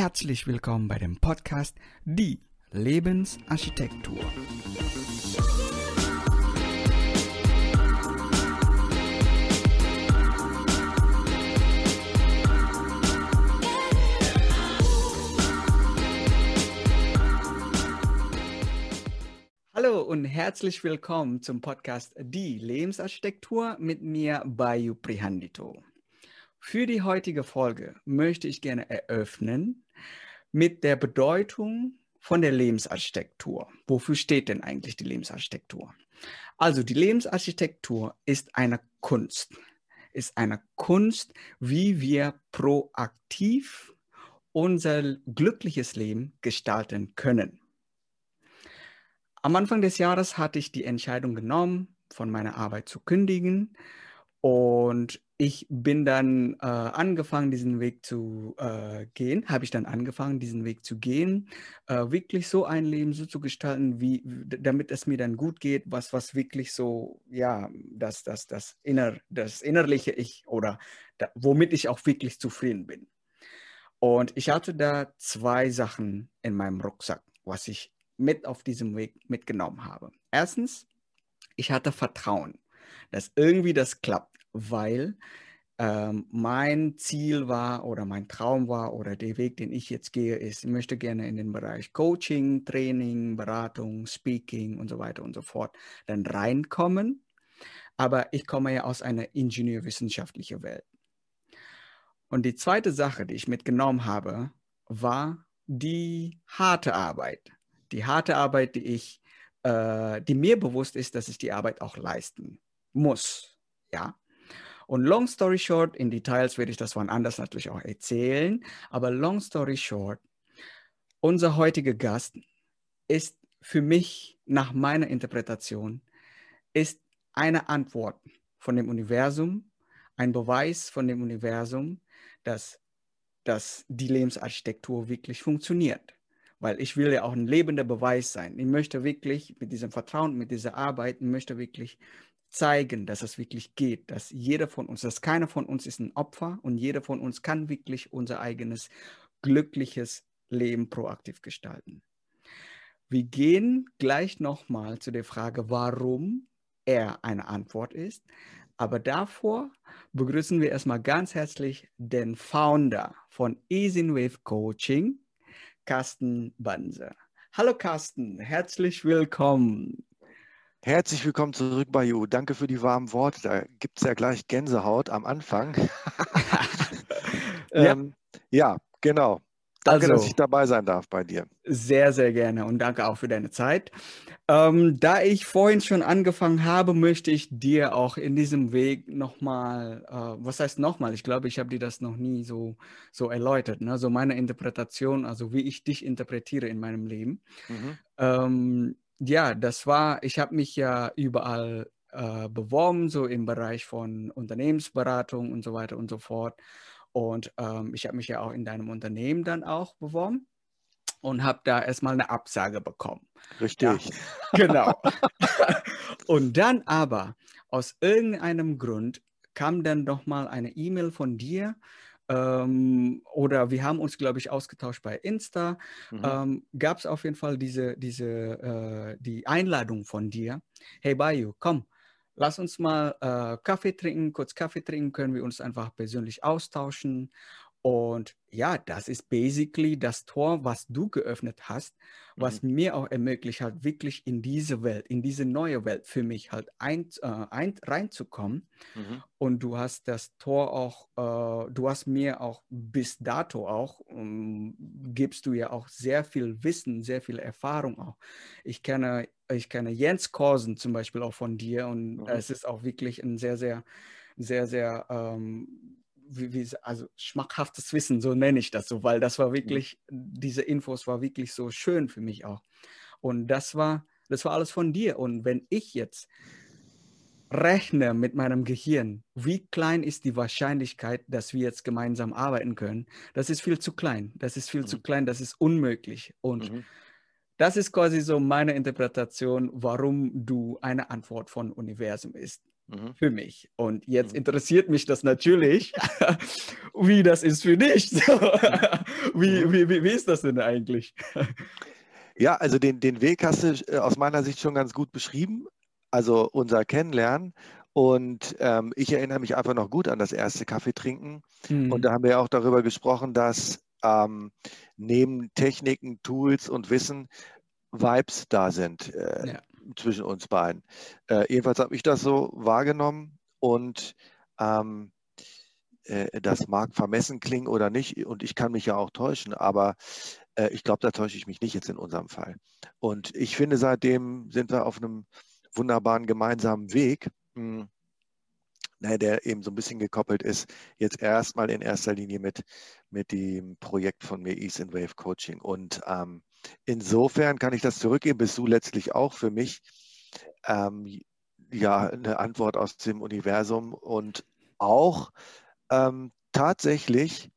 herzlich willkommen bei dem Podcast Die Lebensarchitektur. Hallo und herzlich willkommen zum Podcast Die Lebensarchitektur mit mir, Bayu Prihandito. Für die heutige Folge möchte ich gerne eröffnen mit der Bedeutung von der Lebensarchitektur. Wofür steht denn eigentlich die Lebensarchitektur? Also die Lebensarchitektur ist eine Kunst. Ist eine Kunst, wie wir proaktiv unser glückliches Leben gestalten können. Am Anfang des Jahres hatte ich die Entscheidung genommen, von meiner Arbeit zu kündigen und ich bin dann äh, angefangen, diesen Weg zu äh, gehen, habe ich dann angefangen, diesen Weg zu gehen, äh, wirklich so ein Leben so zu gestalten, wie, damit es mir dann gut geht, was, was wirklich so, ja, das, das, das, inner, das innerliche Ich oder da, womit ich auch wirklich zufrieden bin. Und ich hatte da zwei Sachen in meinem Rucksack, was ich mit auf diesem Weg mitgenommen habe. Erstens, ich hatte Vertrauen, dass irgendwie das klappt weil ähm, mein Ziel war oder mein Traum war oder der Weg, den ich jetzt gehe, ist, ich möchte gerne in den Bereich Coaching, Training, Beratung, Speaking und so weiter und so fort dann reinkommen. Aber ich komme ja aus einer ingenieurwissenschaftlichen Welt. Und die zweite Sache, die ich mitgenommen habe, war die harte Arbeit. Die harte Arbeit, die ich, äh, die mir bewusst ist, dass ich die Arbeit auch leisten muss. Ja. Und long story short, in Details werde ich das wann anders natürlich auch erzählen, aber long story short, unser heutiger Gast ist für mich nach meiner Interpretation ist eine Antwort von dem Universum, ein Beweis von dem Universum, dass, dass die Lebensarchitektur wirklich funktioniert. Weil ich will ja auch ein lebender Beweis sein. Ich möchte wirklich mit diesem Vertrauen, mit dieser Arbeit, möchte wirklich zeigen, dass es wirklich geht, dass jeder von uns, dass keiner von uns ist ein Opfer und jeder von uns kann wirklich unser eigenes glückliches Leben proaktiv gestalten. Wir gehen gleich nochmal zu der Frage, warum er eine Antwort ist. Aber davor begrüßen wir erstmal ganz herzlich den Founder von Wave Coaching, Carsten Banse. Hallo Carsten, herzlich willkommen. Herzlich willkommen zurück bei You. Danke für die warmen Worte. Da gibt es ja gleich Gänsehaut am Anfang. ähm, ja. ja, genau. Danke, also, dass ich dabei sein darf bei dir. Sehr, sehr gerne und danke auch für deine Zeit. Ähm, da ich vorhin schon angefangen habe, möchte ich dir auch in diesem Weg nochmal, äh, was heißt nochmal? Ich glaube, ich habe dir das noch nie so, so erläutert. Ne? So meine Interpretation, also wie ich dich interpretiere in meinem Leben. Mhm. Ähm, ja, das war, ich habe mich ja überall äh, beworben, so im Bereich von Unternehmensberatung und so weiter und so fort. Und ähm, ich habe mich ja auch in deinem Unternehmen dann auch beworben und habe da erstmal eine Absage bekommen. Richtig. Ja, genau. und dann aber aus irgendeinem Grund kam dann doch mal eine E-Mail von dir ähm, oder wir haben uns, glaube ich, ausgetauscht bei Insta. Mhm. Ähm, Gab es auf jeden Fall diese, diese, äh, die Einladung von dir. Hey Bayu, komm, lass uns mal äh, Kaffee trinken, kurz Kaffee trinken, können wir uns einfach persönlich austauschen und ja, das ist basically das Tor, was du geöffnet hast, was mhm. mir auch ermöglicht hat, wirklich in diese Welt, in diese neue Welt für mich halt ein, äh, ein, reinzukommen. Mhm. Und du hast das Tor auch, äh, du hast mir auch bis dato auch, ähm, gibst du ja auch sehr viel Wissen, sehr viel Erfahrung auch. Ich kenne, ich kenne Jens Korsen zum Beispiel auch von dir und mhm. es ist auch wirklich ein sehr, sehr, sehr, sehr ähm, wie, wie, also schmackhaftes Wissen, so nenne ich das so, weil das war mhm. wirklich, diese Infos war wirklich so schön für mich auch. Und das war, das war alles von dir. Und wenn ich jetzt rechne mit meinem Gehirn, wie klein ist die Wahrscheinlichkeit, dass wir jetzt gemeinsam arbeiten können, das ist viel zu klein. Das ist viel mhm. zu klein, das ist unmöglich. Und mhm. das ist quasi so meine Interpretation, warum du eine Antwort von Universum ist mhm. für mich. Und jetzt mhm. interessiert mich das natürlich, wie das ist für dich. wie, mhm. wie, wie, wie ist das denn eigentlich? Ja, also den, den Weg hast du äh, aus meiner Sicht schon ganz gut beschrieben. Also unser Kennenlernen. Und ähm, ich erinnere mich einfach noch gut an das erste Kaffee trinken. Mhm. Und da haben wir auch darüber gesprochen, dass ähm, neben Techniken, Tools und Wissen Vibes da sind äh, ja. Zwischen uns beiden. Äh, jedenfalls habe ich das so wahrgenommen und ähm, äh, das mag vermessen klingen oder nicht und ich kann mich ja auch täuschen, aber äh, ich glaube, da täusche ich mich nicht jetzt in unserem Fall. Und ich finde, seitdem sind wir auf einem wunderbaren gemeinsamen Weg. Mh, hm, ne, der eben so ein bisschen gekoppelt ist, jetzt erstmal in erster Linie mit, mit dem Projekt von mir Ease and Wave Coaching. Und ähm, insofern kann ich das zurückgeben, bist du letztlich auch für mich ähm, ja eine Antwort aus dem Universum und auch ähm, tatsächlich,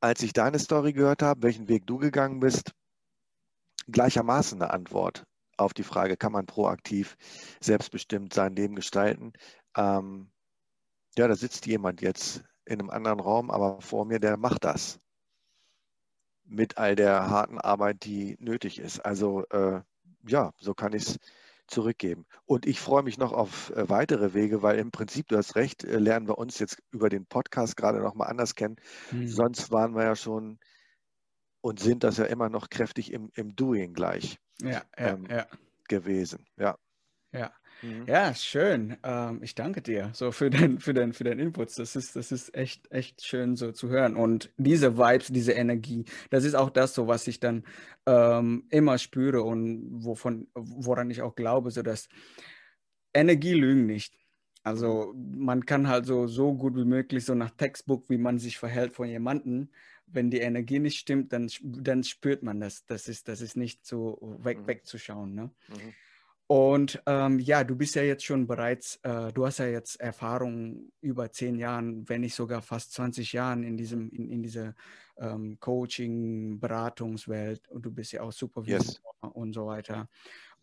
als ich deine Story gehört habe, welchen Weg du gegangen bist, gleichermaßen eine Antwort auf die Frage, kann man proaktiv selbstbestimmt sein Leben gestalten? ähm, ja, da sitzt jemand jetzt in einem anderen Raum, aber vor mir, der macht das mit all der harten Arbeit, die nötig ist. Also äh, ja, so kann ich es zurückgeben. Und ich freue mich noch auf äh, weitere Wege, weil im Prinzip, du hast recht, äh, lernen wir uns jetzt über den Podcast gerade noch mal anders kennen. Mhm. Sonst waren wir ja schon und sind das ja immer noch kräftig im, im Doing gleich ja, ja, ähm, ja. gewesen. Ja. Ja. Mhm. Ja, schön. Ähm, ich danke dir so für den, für den, für den Input. Das ist, das ist echt, echt schön so zu hören. Und diese Vibes, diese Energie, das ist auch das so, was ich dann ähm, immer spüre und wovon, woran ich auch glaube, so dass Energie lügen nicht. Also man kann halt so, so gut wie möglich so nach Textbook, wie man sich verhält von jemandem, wenn die Energie nicht stimmt, dann, dann spürt man das. Das ist, das ist nicht so weg, mhm. wegzuschauen. Ne? Mhm. Und ähm, ja, du bist ja jetzt schon bereits, äh, du hast ja jetzt Erfahrung über zehn Jahren, wenn nicht sogar fast 20 Jahren in diesem, in, in dieser ähm, Coaching, Beratungswelt und du bist ja auch Supervisor yes. und so weiter.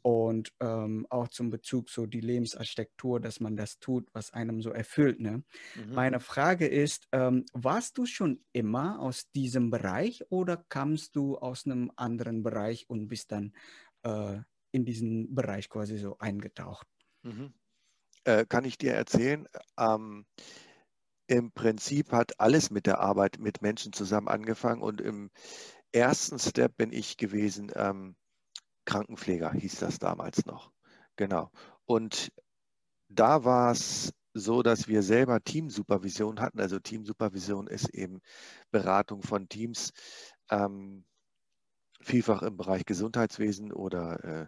Und ähm, auch zum Bezug so die Lebensarchitektur, dass man das tut, was einem so erfüllt. Ne? Mhm. Meine Frage ist, ähm, warst du schon immer aus diesem Bereich oder kamst du aus einem anderen Bereich und bist dann äh, in diesen Bereich quasi so eingetaucht. Mhm. Äh, kann ich dir erzählen? Ähm, Im Prinzip hat alles mit der Arbeit mit Menschen zusammen angefangen und im ersten Step bin ich gewesen, ähm, Krankenpfleger hieß das damals noch. Genau. Und da war es so, dass wir selber Teamsupervision hatten. Also Teamsupervision ist eben Beratung von Teams. Ähm, vielfach im Bereich Gesundheitswesen oder äh,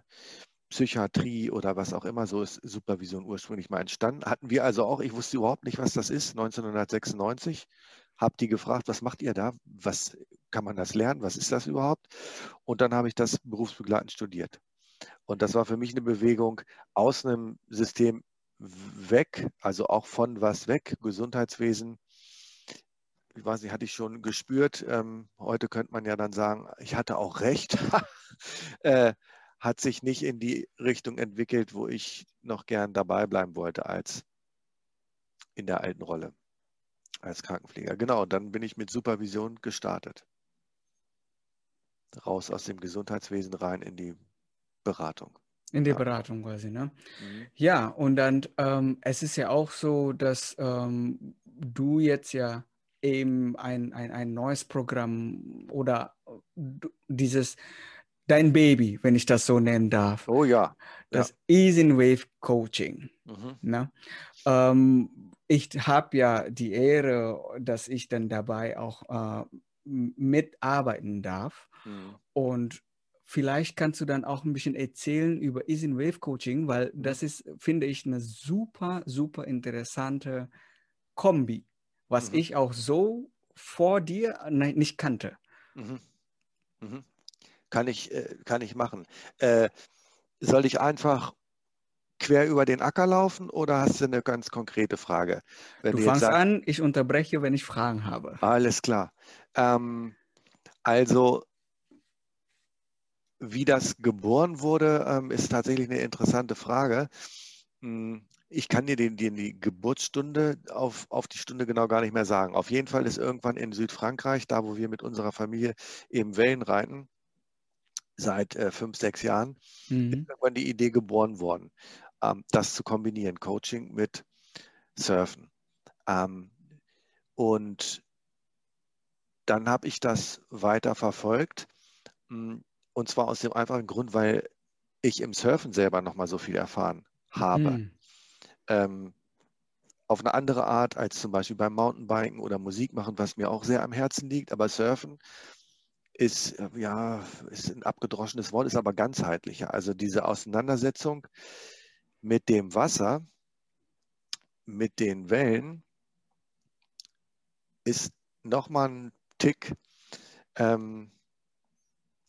Psychiatrie oder was auch immer, so ist Supervision ursprünglich mal entstanden. Hatten wir also auch, ich wusste überhaupt nicht, was das ist, 1996. Habe die gefragt, was macht ihr da? Was kann man das lernen? Was ist das überhaupt? Und dann habe ich das berufsbegleitend studiert. Und das war für mich eine Bewegung aus einem System weg, also auch von was weg, Gesundheitswesen, ich weiß nicht, hatte ich schon gespürt. Ähm, heute könnte man ja dann sagen, ich hatte auch recht. äh, hat sich nicht in die Richtung entwickelt, wo ich noch gern dabei bleiben wollte als in der alten Rolle als Krankenpfleger. Genau, und dann bin ich mit Supervision gestartet. Raus aus dem Gesundheitswesen rein in die Beratung. In die Beratung quasi, ne? Mhm. Ja, und dann, ähm, es ist ja auch so, dass ähm, du jetzt ja eben ein, ein, ein neues Programm oder dieses dein Baby, wenn ich das so nennen darf. Oh ja. Das ja. Ease in Wave Coaching. Mhm. Ne? Ähm, ich habe ja die Ehre, dass ich dann dabei auch äh, mitarbeiten darf. Mhm. Und vielleicht kannst du dann auch ein bisschen erzählen über Ease in Wave Coaching, weil mhm. das ist, finde ich, eine super, super interessante Kombi was mhm. ich auch so vor dir nicht kannte. Mhm. Mhm. Kann, ich, äh, kann ich machen. Äh, soll ich einfach quer über den Acker laufen oder hast du eine ganz konkrete Frage? Wenn du fangst sagst, an, ich unterbreche, wenn ich Fragen habe. Alles klar. Ähm, also, wie das geboren wurde, ähm, ist tatsächlich eine interessante Frage. Hm, ich kann dir die, die, die Geburtsstunde auf, auf die Stunde genau gar nicht mehr sagen. Auf jeden Fall ist irgendwann in Südfrankreich, da wo wir mit unserer Familie eben Wellen reiten, seit äh, fünf, sechs Jahren, mhm. ist irgendwann die Idee geboren worden, ähm, das zu kombinieren, Coaching mit Surfen. Ähm, und dann habe ich das weiter verfolgt. Hm, und zwar aus dem einfachen Grund, weil ich im Surfen selber nochmal so viel erfahren habe. Mhm. Ähm, auf eine andere Art als zum Beispiel beim Mountainbiken oder Musik machen, was mir auch sehr am Herzen liegt. Aber Surfen ist, äh, ja, ist ein abgedroschenes Wort, ist aber ganzheitlicher. Also diese Auseinandersetzung mit dem Wasser, mit den Wellen, ist nochmal ein Tick ähm,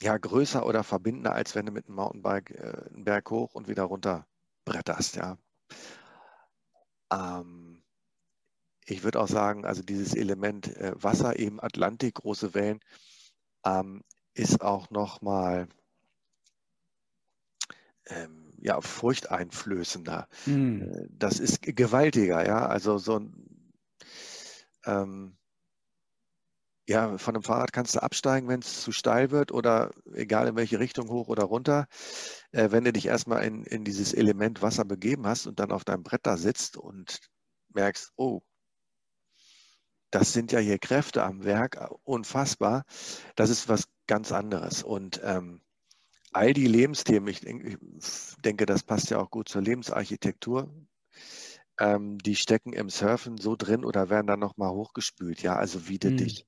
ja, größer oder verbindender, als wenn du mit einem Mountainbike äh, einen Berg hoch und wieder runter bretterst. Ja. Ähm, ich würde auch sagen, also dieses Element äh, Wasser, eben Atlantik, große Wellen, ähm, ist auch nochmal ähm, ja, furchteinflößender. Mhm. Das ist gewaltiger, ja. Also so ein ähm, ja, von einem Fahrrad kannst du absteigen, wenn es zu steil wird oder egal in welche Richtung, hoch oder runter. Äh, wenn du dich erstmal in, in dieses Element Wasser begeben hast und dann auf deinem Brett da sitzt und merkst, oh, das sind ja hier Kräfte am Werk, äh, unfassbar. Das ist was ganz anderes. Und ähm, all die Lebensthemen, ich, ich, denke, das passt ja auch gut zur Lebensarchitektur, ähm, die stecken im Surfen so drin oder werden dann nochmal hochgespült. Ja, also wie du hm. dich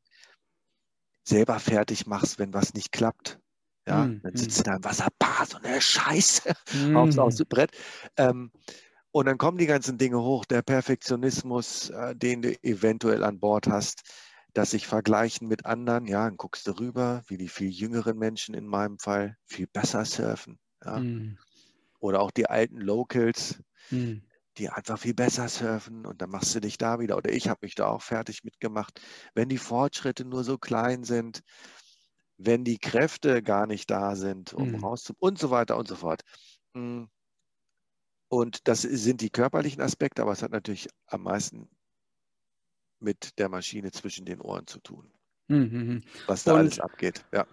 selber fertig machst, wenn was nicht klappt. Ja, mm, dann sitzt mm. du da im Wasser, bah, so eine Scheiße, mm. aufs, aufs Brett. Ähm, und dann kommen die ganzen Dinge hoch, der Perfektionismus, äh, den du eventuell an Bord hast, dass sich vergleichen mit anderen, ja, dann guckst du rüber, wie die viel jüngeren Menschen in meinem Fall viel besser surfen. Ja. Oder auch die alten Locals, die einfach viel besser surfen und dann machst du dich da wieder. Oder ich habe mich da auch fertig mitgemacht. Wenn die Fortschritte nur so klein sind, wenn die Kräfte gar nicht da sind, um mhm. rauszukommen und so weiter und so fort. Hm. Und das sind die körperlichen Aspekte, aber es hat natürlich am meisten mit der Maschine zwischen den Ohren zu tun. Mhm. mhm. Was da und, alles abgeht. Ja.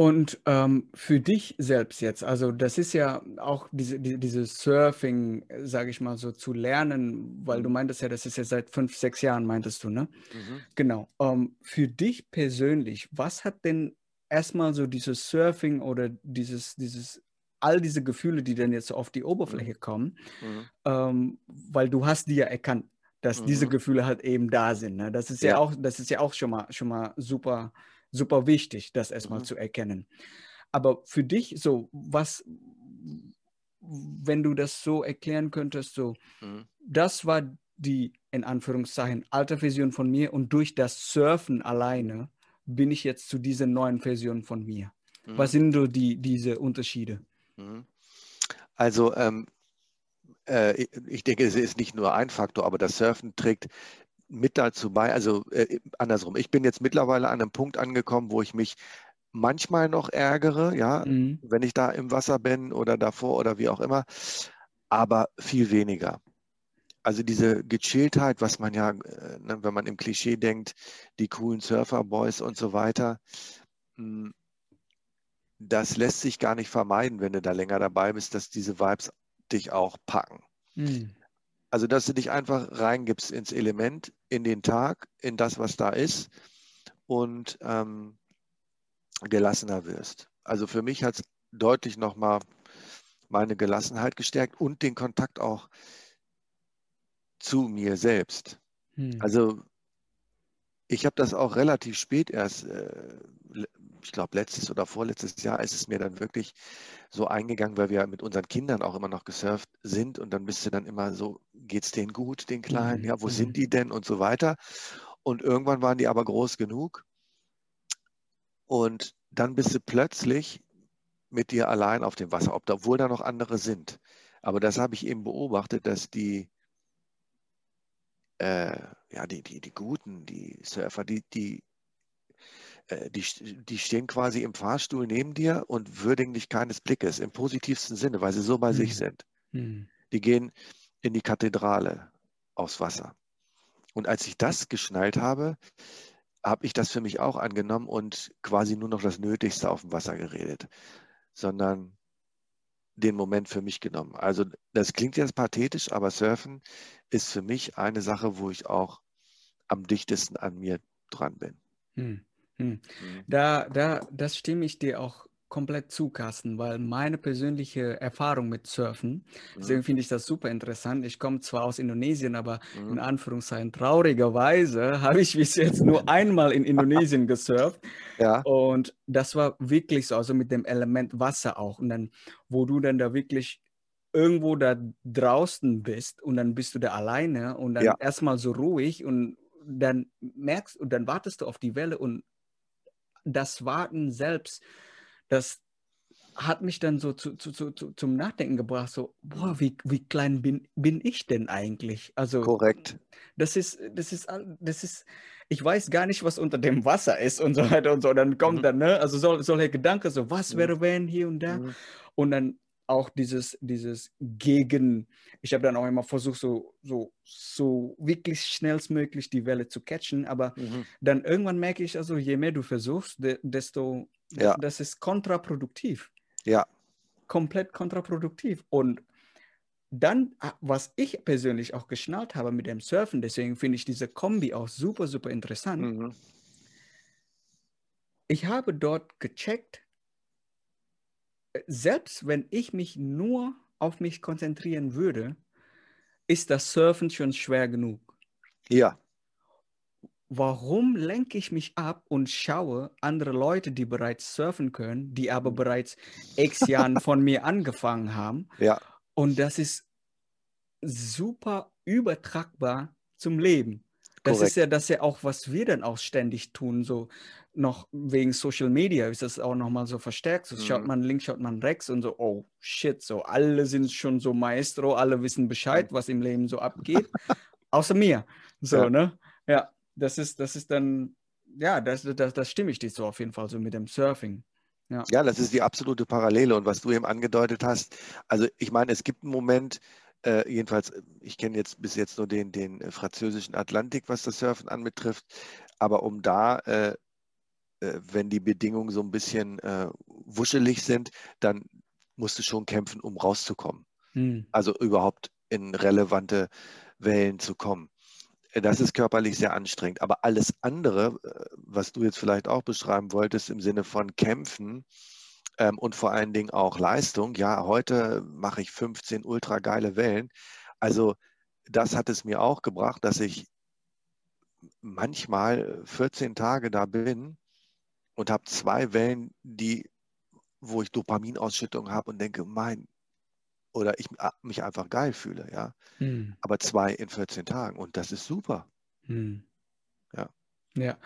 Und ähm, für dich selbst jetzt, also das ist ja auch diese, die, dieses Surfing, sage ich mal so, zu lernen, weil du mhm. meintest ja, das ist ja seit fünf, sechs Jahren, meintest du, ne? Mhm. Genau. Ähm, für dich persönlich, was hat denn erstmal so dieses Surfing oder dieses, dieses, all diese Gefühle, die dann jetzt auf die Oberfläche mhm. kommen, mhm. ähm, weil du hast die ja erkannt, dass diese mhm. Gefühle halt eben da sind. Ne? Das ist ja. ja auch, das ist ja auch schon mal, schon mal super super wichtig, das erstmal mhm. zu erkennen. Aber für dich, so, was, wenn du das so erklären könntest, so, mhm. das war die, in Anführungszeichen, alte Version von mir und durch das Surfen alleine bin ich jetzt zu dieser neuen Version von mir. Mhm. Was sind so die, diese Unterschiede? Mhm. Also, ähm, äh, ich denke, es ist nicht nur ein Faktor, aber das Surfen trägt mit dazu bei, also äh, andersrum, ich bin jetzt mittlerweile an einem Punkt angekommen, wo ich mich manchmal noch ärgere, ja, mhm. wenn ich da im Wasser bin oder davor oder wie auch immer, aber viel weniger. Also diese Gechilltheit, was man ja, äh, ne, wenn man im Klischee denkt, die coolen Surferboys und so weiter, mh, hm, das lässt sich gar nicht vermeiden, wenn du da länger dabei bist, dass diese Vibes dich auch packen. Mhm. Also, dass du dich einfach reingibst ins Element, in den Tag, in das, was da ist und ähm, gelassener wirst. Also für mich hat es deutlich nochmal meine Gelassenheit gestärkt und den Kontakt auch zu mir selbst. Hm. Also ich habe das auch relativ spät erst äh, ich glaube, letztes oder vorletztes Jahr ist es mir dann wirklich so eingegangen, weil wir mit unseren Kindern auch immer noch gesurft sind und dann bist du dann immer so, geht es denen gut, den Kleinen? Mhm. Ja, wo mhm. sind die denn und so weiter. Und irgendwann waren die aber groß genug und dann bist du plötzlich mit dir allein auf dem Wasser, obwohl da noch andere sind. Aber das habe ich eben beobachtet, dass die, äh, ja, die, die, die Guten, die Surfer, die, die die, die stehen quasi im Fahrstuhl neben dir und würdigen dich keines Blickes, im positivsten Sinne, weil sie so bei mhm. sich sind. Mhm. Die gehen in die Kathedrale aufs Wasser. Und als ich das geschnallt habe, habe ich das für mich auch angenommen und quasi nur noch das Nötigste auf dem Wasser geredet, sondern den Moment für mich genommen. Also das klingt jetzt pathetisch, aber Surfen ist für mich eine Sache, wo ich auch am dichtesten an mir dran bin. Hm, hm. Mhm. Da, da, das stimme ich dir auch komplett zu, Carsten, weil meine persönliche Erfahrung mit Surfen, mhm. deswegen finde ich das super interessant. Ich komme zwar aus Indonesien, aber mhm. in Anführungszeichen traurigerweise habe ich bis jetzt nur einmal in Indonesien gesurft. Ja. Und das war wirklich so, also mit dem Element Wasser auch. Und dann, wo du dann da wirklich irgendwo da draußen bist und dann bist du da alleine und dann ja. erstmal so ruhig und dann merkst und dann wartest du auf die Welle und das Warten selbst das hat mich dann so zu, zu, zu, zum Nachdenken gebracht, so, boah, wie, wie klein bin, bin ich denn eigentlich? Also, Korrekt. Das ist, das ist, das ist, ich weiß gar nicht, was unter dem Wasser ist und so weiter und so. Und dann kommt mhm. dann, ne, also so, solche Gedanken, so, was mhm. wäre, wenn hier und da? Mhm. Und dann auch dieses, dieses Gegen, ich habe dann auch immer versucht, so, so, so wirklich schnellstmöglich die Welle zu catchen, aber mhm. dann irgendwann merke ich, also je mehr du versuchst, desto ja. Das ist kontraproduktiv. Ja. Komplett kontraproduktiv. Und dann, ah, was ich persönlich auch geschnallt habe mit dem Surfen, deswegen finde ich diese Kombi auch super, super interessant. Mhm. Ich habe dort gecheckt, selbst wenn ich mich nur auf mich konzentrieren würde, ist das Surfen schon schwer genug. Ja warum lenke ich mich ab und schaue andere Leute, die bereits surfen können, die aber bereits x Jahren von mir angefangen haben. Ja. Und das ist super übertragbar zum Leben. Das Korrekt. ist ja das ja auch, was wir dann auch ständig tun, so noch wegen Social Media ist das auch nochmal so verstärkt. So mhm. schaut man links, schaut man rechts und so, oh shit, so alle sind schon so Maestro, alle wissen Bescheid, was im Leben so abgeht, außer mir. So, ja. ne? Ja das ist, das ist dann, ja, das, das, das stimme ich dir so auf jeden Fall, so mit dem Surfing. Ja. ja, das ist die absolute Parallele. Und was du eben angedeutet hast, also ich meine, es gibt einen Moment, äh, jedenfalls, ich kenne jetzt bis jetzt nur den, den äh, französischen Atlantik, was das Surfen anbetrifft, aber um da, äh, wenn die Bedingungen so ein bisschen äh, wuschelig sind, dann musst du schon kämpfen, um rauszukommen. Hm. Also überhaupt in relevante Wellen zu kommen das ist körperlich sehr anstrengend. Aber alles andere, äh, was du jetzt vielleicht auch beschreiben wolltest im Sinne von Kämpfen ähm, und vor allen Dingen auch Leistung, ja, heute mache ich 15 ultra geile Wellen. Also das hat es mir auch gebracht, dass ich manchmal 14 Tage da bin und habe zwei Wellen, die, wo ich Dopaminausschüttung habe und denke, mein oder ich mich einfach geil fühle, ja. Hm. Aber zwei in 14 Tagen und das ist super. Hm. Ja. Ja.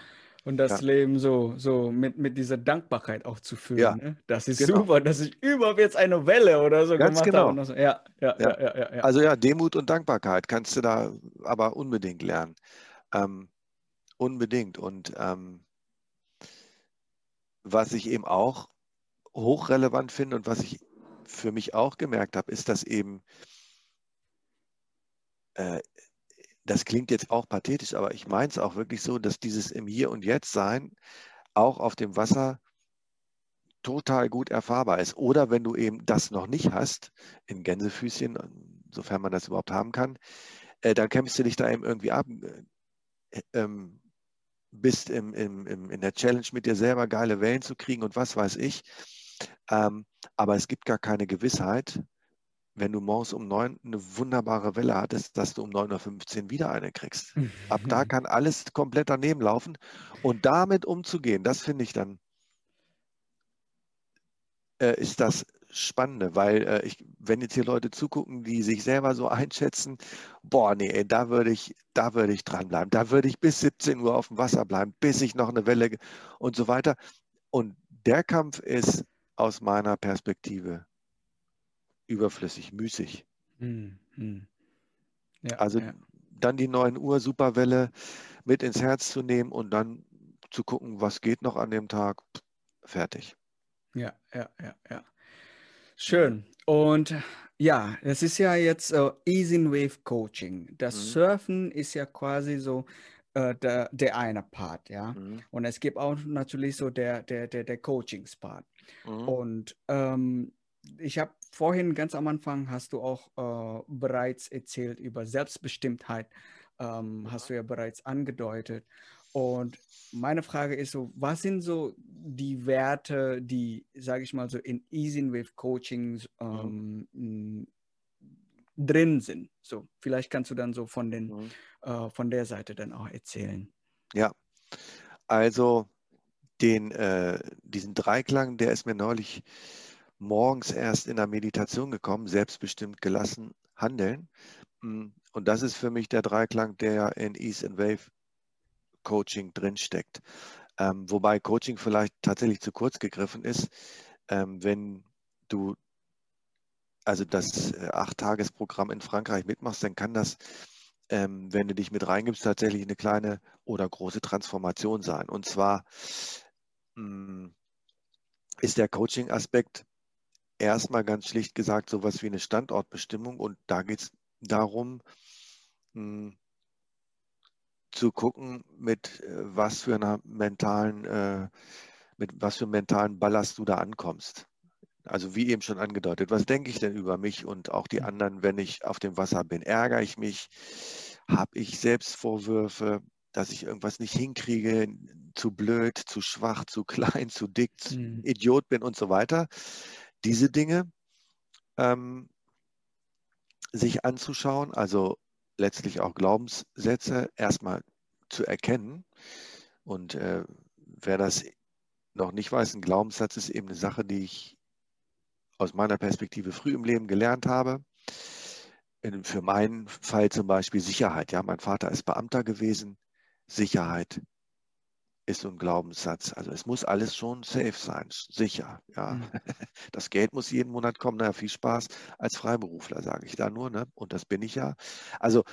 Und das ja. Leben so, so mit, mit dieser Dankbarkeit auch zu fühlen. Ja. Ne? Das ist genau. super, dass ich überhaupt jetzt eine Welle oder so Ganz gemacht genau. habe. So. Ja, ja, ja. Ja, ja, Also ja, Demut und Dankbarkeit kannst du da aber unbedingt lernen. Ähm, unbedingt. Und ähm, was ich eben auch hochrelevant finde und was ich für mich auch gemerkt habe, ist, dass eben, äh, das klingt jetzt auch pathetisch, aber ich meine es auch wirklich so, dass dieses im Hier und Jetzt sein auch auf dem Wasser total gut erfahrbar ist. Oder wenn du eben das noch nicht hast, in Gänsefüßchen, sofern man das überhaupt haben kann, äh, dann kämpfst du dich da eben irgendwie ab, äh, ähm, bist im, im, im, in der Challenge mit dir selber geile Wellen zu kriegen und was weiß ich. Ähm, aber es gibt gar keine Gewissheit, wenn du morgens um neun eine wunderbare Welle hattest, dass du um 9.15 Uhr wieder eine kriegst. Ab da kann alles komplett daneben laufen. Und damit umzugehen, das finde ich dann, äh, ist das Spannende, weil äh, ich, wenn jetzt hier Leute zugucken, die sich selber so einschätzen, boah, nee, ey, da würde ich, da würde ich dranbleiben, da würde ich bis 17 Uhr auf dem Wasser bleiben, bis ich noch eine Welle und so weiter. Und der Kampf ist aus meiner Perspektive überflüssig, müßig. Hm, hm. Ja, also ja. dann die 9 Uhr Superwelle mit ins Herz zu nehmen und dann zu gucken, was geht noch an dem Tag. Fertig. Ja, ja, ja, ja. Schön. und ja, es ist ja jetzt uh, Easy Wave Coaching. Das mhm. Surfen ist ja quasi so äh, der, der eine Part, ja. Mhm. Und es gibt auch natürlich so der, der, der, der Coachings-Part. Mhm. Und ähm, ich habe vorhin ganz am Anfang hast du auch äh, bereits erzählt über Selbstbestimmtheit, ähm, hast du ja bereits angedeutet. Und meine Frage ist so, was sind so die Werte, die, sage ich mal so, in Easy Wave Coachings mhm. ähm, mhm. drin sind? So, vielleicht kannst du dann so von, den, mhm. äh, von der Seite dann auch erzählen. Ja, also den, äh, diesen Dreiklang, der ist mir neulich morgens erst in der Meditation gekommen, selbstbestimmt gelassen handeln. Mm, und das ist für mich der Dreiklang, der in Ease and Wave Coaching drinsteckt. Ähm, wobei Coaching vielleicht tatsächlich zu kurz gegriffen ist, ähm, wenn du also das äh, Acht-Tages-Programm in Frankreich mitmachst, dann kann das, ähm, wenn du dich mit reingibst, tatsächlich eine kleine oder große Transformation sein. Und zwar mh, mm, ist der Coaching-Aspekt erstmal ganz schlicht gesagt sowas wie eine Standortbestimmung und da geht es darum, mh, hm, zu gucken, mit äh, was für einer mentalen, äh, mit was für einem mentalen Ballast du da ankommst. Also wie eben schon angedeutet, was denke ich denn über mich und auch die anderen, wenn ich auf dem Wasser bin? Ärgere ich mich? Habe ich Selbstvorwürfe, dass ich irgendwas nicht hinkriege, zu blöd, zu schwach, zu klein, zu dick, mhm. Idiot bin und so weiter? Diese Dinge ähm, sich anzuschauen, also letztlich auch Glaubenssätze erstmal zu erkennen. Und äh, wer das noch nicht weiß, ein Glaubenssatz ist eben eine Sache, die ich aus meiner Perspektive früh im Leben gelernt habe. Für meinen Fall zum Beispiel Sicherheit. Ja, mein Vater ist Beamter gewesen. Sicherheit ist so ein Glaubenssatz. Also es muss alles schon safe sein, sicher. Ja, mhm. das Geld muss jeden Monat kommen. Naja, viel Spaß als Freiberufler, sage ich da nur. Ne? Und das bin ich ja. Also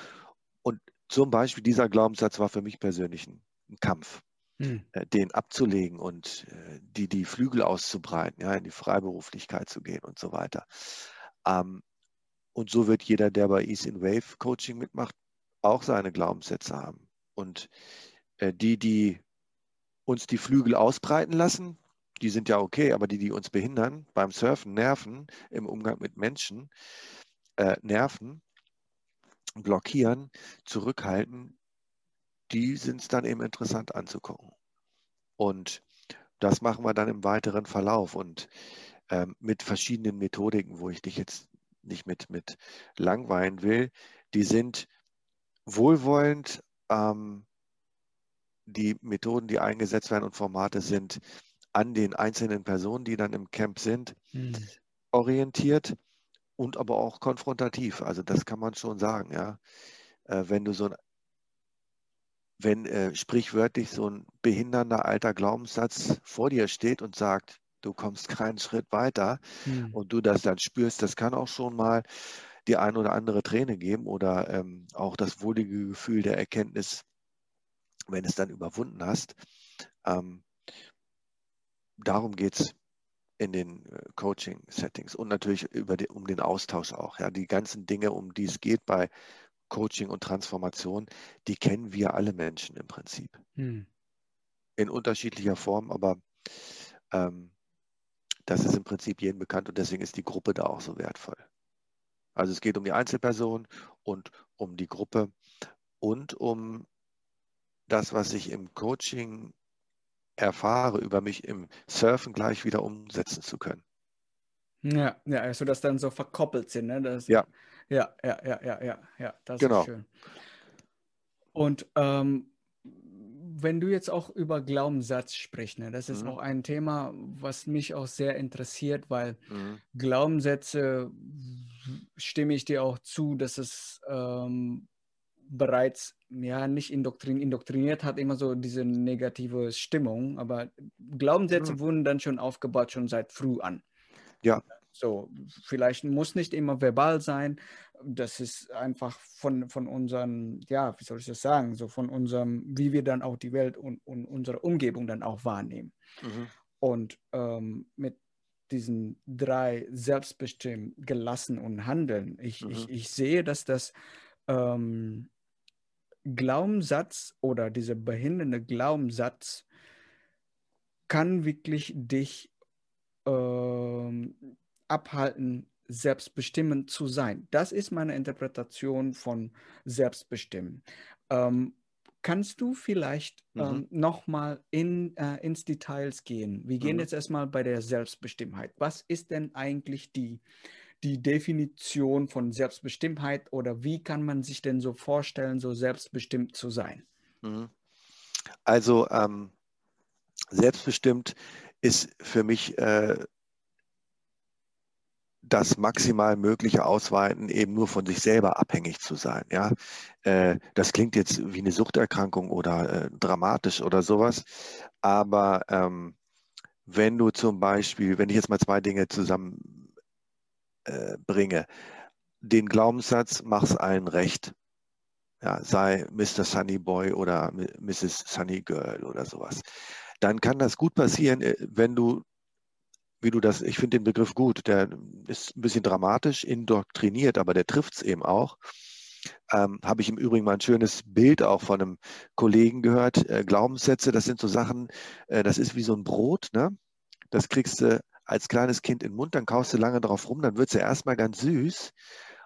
und zum Beispiel dieser Glaubenssatz war für mich persönlich ein, ein Kampf, mhm. äh, den abzulegen und äh, die die Flügel auszubreiten, ja, in die Freiberuflichkeit zu gehen und so weiter. Ähm, und so wird jeder, der bei Ease in Wave Coaching mitmacht, auch seine Glaubenssätze haben. Und äh, die, die uns die Flügel ausbreiten lassen, die sind ja okay, aber die, die uns behindern beim Surfen, nerven, im Umgang mit Menschen, äh, nerven, blockieren, zurückhalten, die sind es dann eben interessant anzugucken. Und das machen wir dann im weiteren Verlauf und ähm, mit verschiedenen Methodiken, wo ich dich jetzt nicht mit, mit langweilen will. Die sind wohlwollend, ähm, die Methoden, die eingesetzt werden und Formate sind an den einzelnen Personen, die dann im Camp sind, hm. orientiert und aber auch konfrontativ. Also das kann man schon sagen, ja. Äh, wenn du so ein, wenn äh, sprichwörtlich so ein behindernder alter Glaubenssatz vor dir steht und sagt, du kommst keinen Schritt weiter hm. und du das dann spürst, das kann auch schon mal die ein oder andere Träne geben oder ähm, auch das wohlige Gefühl der Erkenntnis, wenn es dann überwunden hast. Ähm, darum geht es in den äh, Coaching-Settings und natürlich die, um den Austausch auch. Ja, die ganzen Dinge, um die es geht bei Coaching und Transformation, die kennen wir alle Menschen im Prinzip. Hm. In unterschiedlicher Form, aber ähm, das ist im Prinzip jedem bekannt und deswegen ist die Gruppe da auch so wertvoll. Also es geht um die Einzelperson und um die Gruppe und um das, was ich im Coaching erfahre, über mich im Surfen gleich wieder umsetzen zu können. Ja, ja, also dass dann so verkoppelt sind, ne? Das, ja. Ja, ja, ja, ja, ja, ja, das genau. ist schön. Und ähm, wenn du jetzt auch über Glaubenssatz sprichst, ne, das ist mhm. auch ein Thema, was mich auch sehr interessiert, weil mhm. Glaubenssätze stimme ich dir auch zu, dass es ähm, bereits ja nicht indoktrin indoktriniert hat, immer so diese negative Stimmung, aber Glaubenssätze mhm. wurden dann schon aufgebaut, schon seit früh an. Ja. So, vielleicht muss nicht immer verbal sein. Das ist einfach von, von unseren, ja, wie soll ich das sagen, so von unserem, wie wir dann auch die Welt und, und unsere Umgebung dann auch wahrnehmen. Mhm. Und ähm, mit diesen drei selbstbestimmt, gelassen und handeln. Ich, mhm. ich, ich sehe, dass das ähm, Glaubenssatz oder dieser behindernde Glaubenssatz kann wirklich dich ähm, abhalten, selbstbestimmend zu sein. Das ist meine Interpretation von selbstbestimmen. Ähm, kannst du vielleicht mhm. ähm, nochmal in, äh, ins Details gehen? Wir gehen mhm. jetzt erstmal bei der Selbstbestimmtheit. Was ist denn eigentlich die, die Definition von Selbstbestimmtheit oder wie kann man sich denn so vorstellen, so selbstbestimmt zu sein? Mhm. Also ähm, selbstbestimmt ist für mich äh, das maximal mögliche Ausweiten eben nur von sich selber abhängig zu sein. Ja, äh, das klingt jetzt wie eine Suchterkrankung oder äh, dramatisch oder sowas, aber ähm, wenn du zum Beispiel, wenn ich jetzt mal zwei Dinge zusammen äh, bringe, den Glaubenssatz, mach's allen recht, ja, sei Mr. Sunny Boy oder Mrs. Sunny Girl oder sowas, dann kann das gut passieren, äh, wenn du wie du das, ich finde den Begriff gut, der ist ein bisschen dramatisch, indoktriniert, aber der trifft es eben auch. Ähm, Habe ich im Übrigen mal ein schönes Bild auch von einem Kollegen gehört. Äh, Glaubenssätze, das sind so Sachen, äh, das ist wie so ein Brot, ne? Das kriegst du als kleines Kind in den Mund, dann kaust du lange drauf rum, dann wird es ja erstmal ganz süß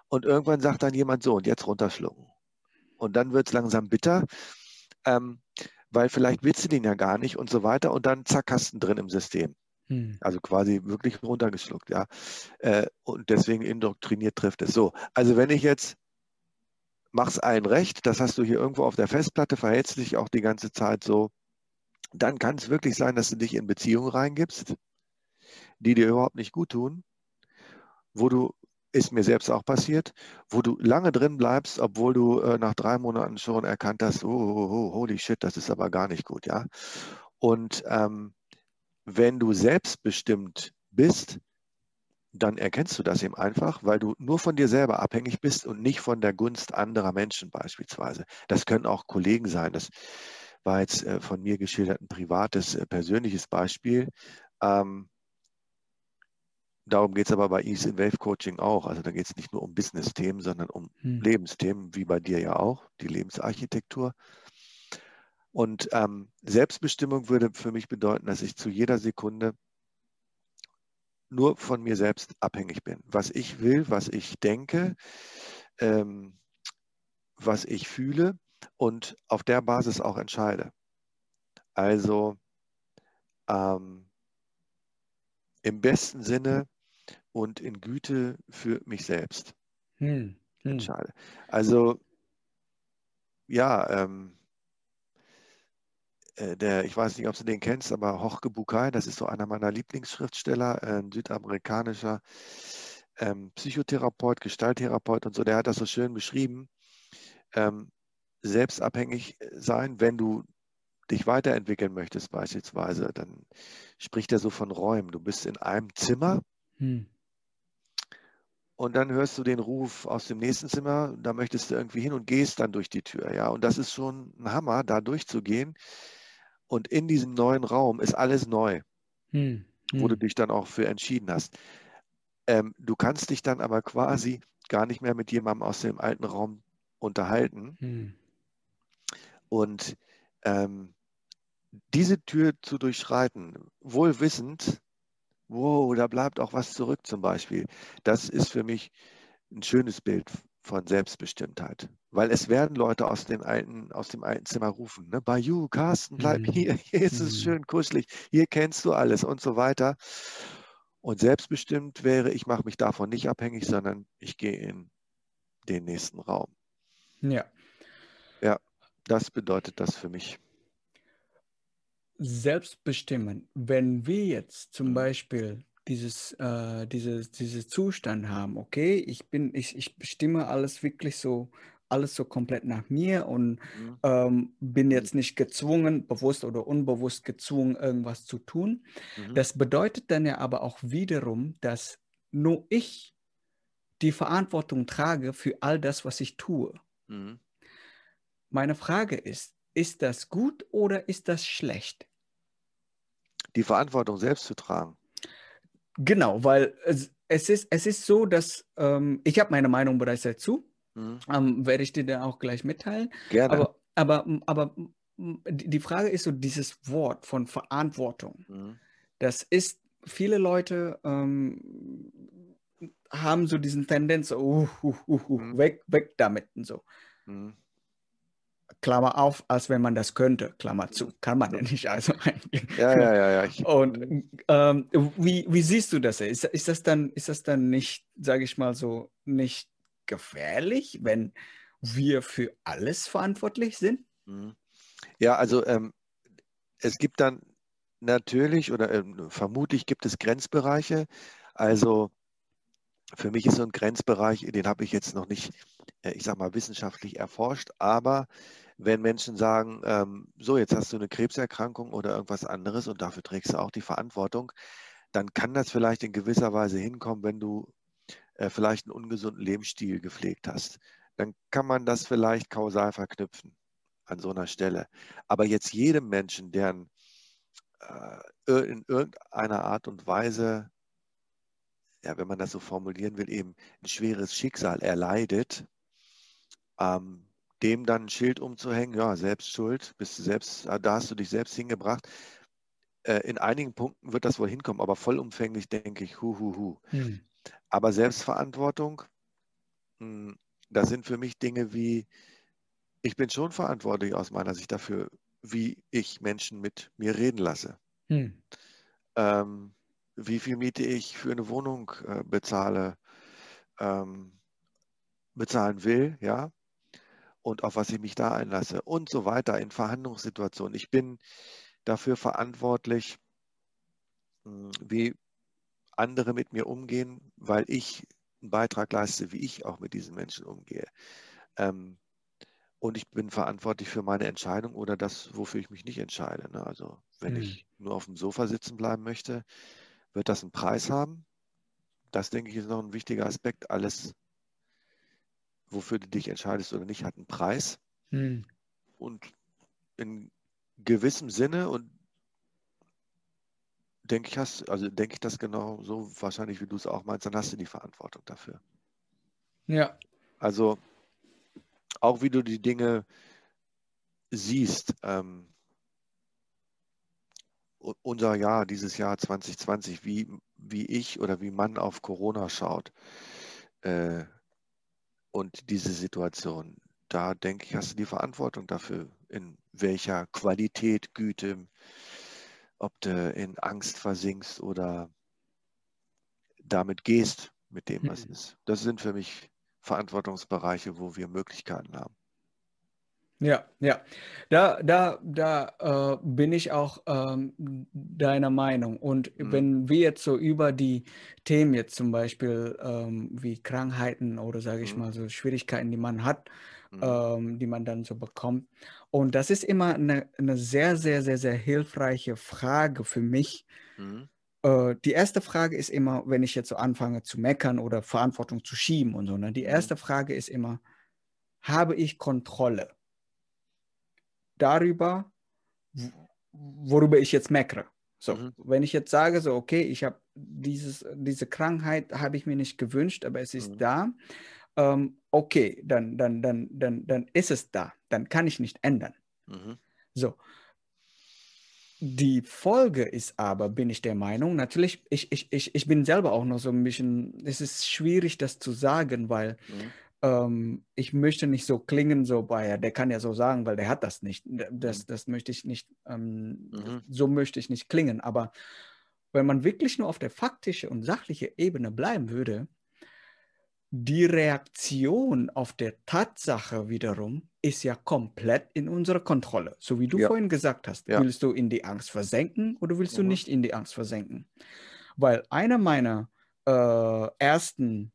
und irgendwann sagt dann jemand so und jetzt runterschlucken. Und dann wird es langsam bitter, ähm, weil vielleicht willst du den ja gar nicht und so weiter und dann zack, hast du drin im System. Hm. Also quasi wirklich runtergeschluckt, ja. Äh, und deswegen indoktriniert trifft es so. Also wenn ich jetzt mach's allen recht, das hast du hier irgendwo auf der Festplatte, verhältst dich auch die ganze Zeit so, dann kann es wirklich sein, dass du dich in Beziehungen reingibst, die dir überhaupt nicht gut tun, wo du, ist mir selbst auch passiert, wo du lange drin bleibst, obwohl du äh, nach drei Monaten schon erkannt hast, oh, oh, oh, holy shit, das ist aber gar nicht gut, ja. Und ähm, wenn du selbstbestimmt bist, dann erkennst du das eben einfach, weil du nur von dir selber abhängig bist und nicht von der Gunst anderer Menschen beispielsweise. Das können auch Kollegen sein. Das war jetzt äh, von mir geschildert ein privates, äh, persönliches Beispiel. Ähm, darum geht es aber bei Ease in Wave Coaching auch. Also da geht es nicht nur um Business-Themen, sondern um hm. Lebensthemen, wie bei dir ja auch, die Lebensarchitektur. Und ähm, Selbstbestimmung würde für mich bedeuten, dass ich zu jeder Sekunde nur von mir selbst abhängig bin. Was ich will, was ich denke, ähm, was ich fühle und auf der Basis auch entscheide. Also ähm, im besten Sinne und in Güte für mich selbst hm, hm. entscheide. Also ja, ähm, äh, der, ich weiß nicht, ob du den kennst, aber Jorge Bucay, das ist so einer meiner Lieblingsschriftsteller, ein südamerikanischer ähm, Psychotherapeut, Gestalttherapeut und so, der hat das so schön beschrieben. Ähm, selbstabhängig sein, wenn du dich weiterentwickeln möchtest beispielsweise, dann spricht er so von Räumen. Du bist in einem Zimmer hm. Und dann hörst du den Ruf aus dem nächsten Zimmer, da möchtest du irgendwie hin und gehst dann durch die Tür. Ja, und das ist schon ein Hammer, da durchzugehen. Und in diesem neuen Raum ist alles neu, hm, hm. wo du dich dann auch für entschieden hast. Ähm, du kannst dich dann aber quasi gar nicht mehr mit jemandem aus dem alten Raum unterhalten. Hm. Und ähm, diese Tür zu durchschreiten, wohl wissend, wow, da bleibt auch was zurück zum Beispiel, das ist für mich ein schönes Bild von Selbstbestimmtheit. Weil es werden Leute aus, den alten, aus dem alten Zimmer rufen, ne? Bayou, Carsten, bleib mhm. hier, hier ist es mhm. schön kuschelig, hier kennst du alles und so weiter. Und selbstbestimmt wäre, ich mache mich davon nicht abhängig, sondern ich gehe in den nächsten Raum. Ja. Ja, das bedeutet das für mich. Selbstbestimmen. Wenn wir jetzt zum mhm. Beispiel dieses, äh, dieses, dieses Zustand haben, okay, ich bin, ich, ich bestimme alles wirklich so, alles so komplett nach mir und mhm. ähm, bin jetzt nicht gezwungen, bewusst oder unbewusst gezwungen, irgendwas zu tun. Mhm. Das bedeutet dann ja aber auch wiederum, dass nur ich die Verantwortung trage für all das, was ich tue. Mhm. Meine Frage ist, ist das gut oder ist das schlecht? Die Verantwortung selbst zu tragen Genau, weil es, es, ist, es ist so, dass ähm, ich habe meine Meinung bereits dazu. Mhm. Ähm, werde ich dir dann auch gleich mitteilen. Gerne. Aber, aber, aber die Frage ist so, dieses Wort von Verantwortung, mhm. das ist, viele Leute ähm, haben so diesen Tendenz, uh, uh, uh, mhm. weg, weg damit und so. Klammer auf, als wenn man das könnte, Klammer zu. Kann man ja nicht, also. Ja, ja, ja, ja. Und ähm, wie, wie siehst du das? Ist, ist, das dann, ist das dann nicht, sage ich mal so, nicht gefährlich, wenn wir für alles verantwortlich sind? Mhm. Ja, also ähm, es gibt dann natürlich oder äh, vermutlich gibt es Grenzbereiche. Also für mich ist so ein Grenzbereich, den habe ich jetzt noch nicht, äh, ich sage mal, wissenschaftlich erforscht, aber wenn Menschen sagen, ähm, so, jetzt hast du eine Krebserkrankung oder irgendwas anderes und dafür trägst du auch die Verantwortung, dann kann das vielleicht in gewisser Weise hinkommen, wenn du äh, vielleicht einen ungesunden Lebensstil gepflegt hast. Dann kann man das vielleicht kausal verknüpfen an so einer Stelle. Aber jetzt jedem Menschen, der äh, in irgendeiner Art und Weise ja, wenn man das so formulieren will, eben ein schweres Schicksal erleidet, ähm, dem dann ein Schild umzuhängen, ja, Selbstschuld, bist du selbst, ah, da hast du dich selbst hingebracht. Äh, in einigen Punkten wird das wohl hinkommen, aber vollumfänglich denke ich, hu, hu, hu. Hm. Aber Selbstverantwortung, mh, hm, das sind für mich Dinge wie, ich bin schon verantwortlich aus meiner Sicht dafür, wie ich Menschen mit mir reden lasse. Hm. Ähm, wie viel Miete ich für eine Wohnung äh, bezahle, ähm, bezahlen will, ja, und auf was ich mich da einlasse und so weiter in Verhandlungssituationen. Ich bin dafür verantwortlich, hm, wie andere mit mir umgehen, weil ich einen Beitrag leiste, wie ich auch mit diesen Menschen umgehe. Ähm, und ich bin verantwortlich für meine Entscheidung oder das, wofür ich mich nicht entscheide. Ne? Also wenn hm. ich nur auf dem Sofa sitzen bleiben möchte, wird das einen Preis haben? Das, denke ich, ist noch ein wichtiger Aspekt. Alles, wofür du dich entscheidest oder nicht, hat einen Preis. Hm. Und in gewissem Sinne und denke ich, hast, also denke ich das genau so wahrscheinlich, wie du es auch meinst, dann hast du die Verantwortung dafür. Ja. Also auch wie du die Dinge siehst. Ähm, unser Jahr, dieses Jahr 2020, wie, wie ich oder wie man auf Corona schaut äh, und diese Situation, da denke ich, hast du die Verantwortung dafür, in welcher Qualität, Güte, ob du in Angst versinkst oder damit gehst mit dem, was mhm. ist. Das sind für mich Verantwortungsbereiche, wo wir Möglichkeiten haben. Ja, ja. Da, da, da äh, bin ich auch ähm, deiner Meinung. Und mhm. wenn wir jetzt so über die Themen jetzt zum Beispiel ähm, wie Krankheiten oder sage ich mhm. mal so Schwierigkeiten, die man hat, mhm. ähm, die man dann so bekommt. Und das ist immer eine, eine sehr, sehr, sehr, sehr hilfreiche Frage für mich. Mhm. Äh, die erste Frage ist immer, wenn ich jetzt so anfange zu meckern oder Verantwortung zu schieben und so, ne? die mhm. erste Frage ist immer, habe ich Kontrolle? Darüber, worüber ich jetzt meckere. So, mhm. wenn ich jetzt sage, so, okay, ich habe diese Krankheit habe ich mir nicht gewünscht, aber es ist mhm. da, ähm, okay, dann, dann, dann, dann, dann ist es da, dann kann ich nicht ändern. Mhm. So. Die Folge ist aber, bin ich der Meinung, natürlich, ich, ich, ich, ich bin selber auch noch so ein bisschen, es ist schwierig, das zu sagen, weil mhm ähm, ich möchte nicht so klingen, so bei, der kann ja so sagen, weil der hat das nicht. Das, mhm. das möchte ich nicht, ähm, mhm. so möchte ich nicht klingen. Aber wenn man wirklich nur auf der faktischen und sachlichen Ebene bleiben würde, die Reaktion auf der Tatsache wiederum ist ja komplett in unserer Kontrolle. So wie du ja. vorhin gesagt hast, ja. willst du in die Angst versenken oder willst mhm. du nicht in die Angst versenken? Weil einer meiner äh, ersten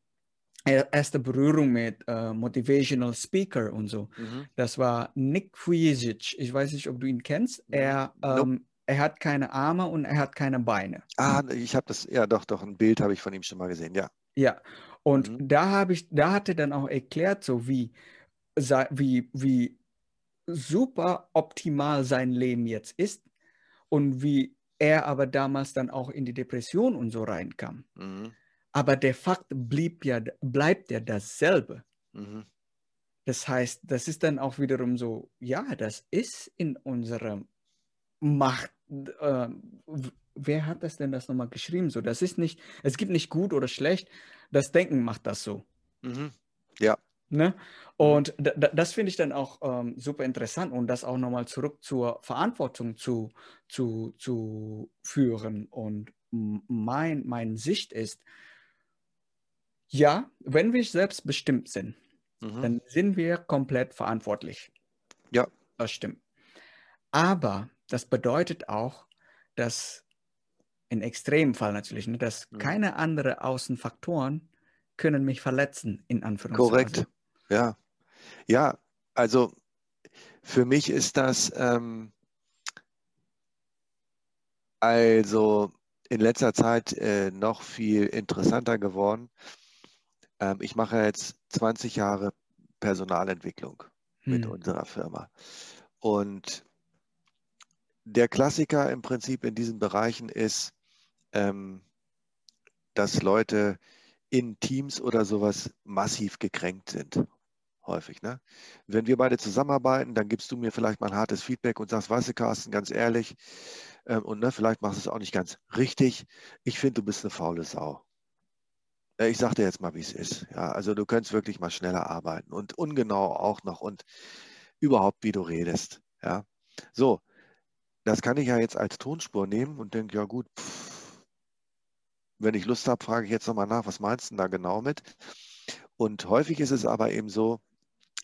erste Berührung mit äh, Motivational Speaker und so. Mhm. Das war Nick Vujicic. Ich weiß nicht, ob du ihn kennst. Er, ähm, nope. er hat keine Arme und er hat keine Beine. Ah, ich habe das, ja doch, doch, ein Bild habe ich von ihm schon mal gesehen, ja. Ja, und mhm. da habe ich, da hat er dann auch erklärt, so wie, wie, wie super optimal sein Leben jetzt ist und wie er aber damals dann auch in die Depression und so reinkam. Mhm. Aber der Fakt blieb ja, bleibt ja dasselbe. Mhm. Das heißt, das ist dann auch wiederum so, ja, das ist in unserer Macht. Äh, wer hat das denn das nochmal geschrieben? So, das ist nicht, es gibt nicht gut oder schlecht. Das Denken macht das so. Mhm. Ja. Ne? Mhm. Und das finde ich dann auch ähm, super interessant und das auch nochmal zurück zur Verantwortung zu, zu, zu führen. Und mein, meine Sicht ist, ja, wenn wir selbstbestimmt sind, mhm. dann sind wir komplett verantwortlich. Ja. Das stimmt. Aber das bedeutet auch, dass in extremen Fall natürlich, ne, dass mhm. keine anderen Außenfaktoren können mich verletzen, in Anführungszeichen. Korrekt. Ja. Ja, also für mich ist das ähm, also in letzter Zeit äh, noch viel interessanter geworden, ähm, ich mache jetzt 20 Jahre Personalentwicklung mit hm. unserer Firma. Und der Klassiker im Prinzip in diesen Bereichen ist, ähm, dass Leute in Teams oder sowas massiv gekränkt sind. Häufig. Ne? Wenn wir beide zusammenarbeiten, dann gibst du mir vielleicht mal ein hartes Feedback und sagst, weißt du, Carsten, ganz ehrlich, ähm, und ne, vielleicht machst du es auch nicht ganz richtig. Ich finde, du bist eine faule Sau. Ich sage dir jetzt mal, wie es ist. Ja, also du könntest wirklich mal schneller arbeiten und ungenau auch noch und überhaupt, wie du redest. Ja, so, das kann ich ja jetzt als Tonspur nehmen und denke, ja gut, pff, wenn ich Lust habe, frage ich jetzt nochmal nach, was meinst du da genau mit? Und häufig ist es aber eben so,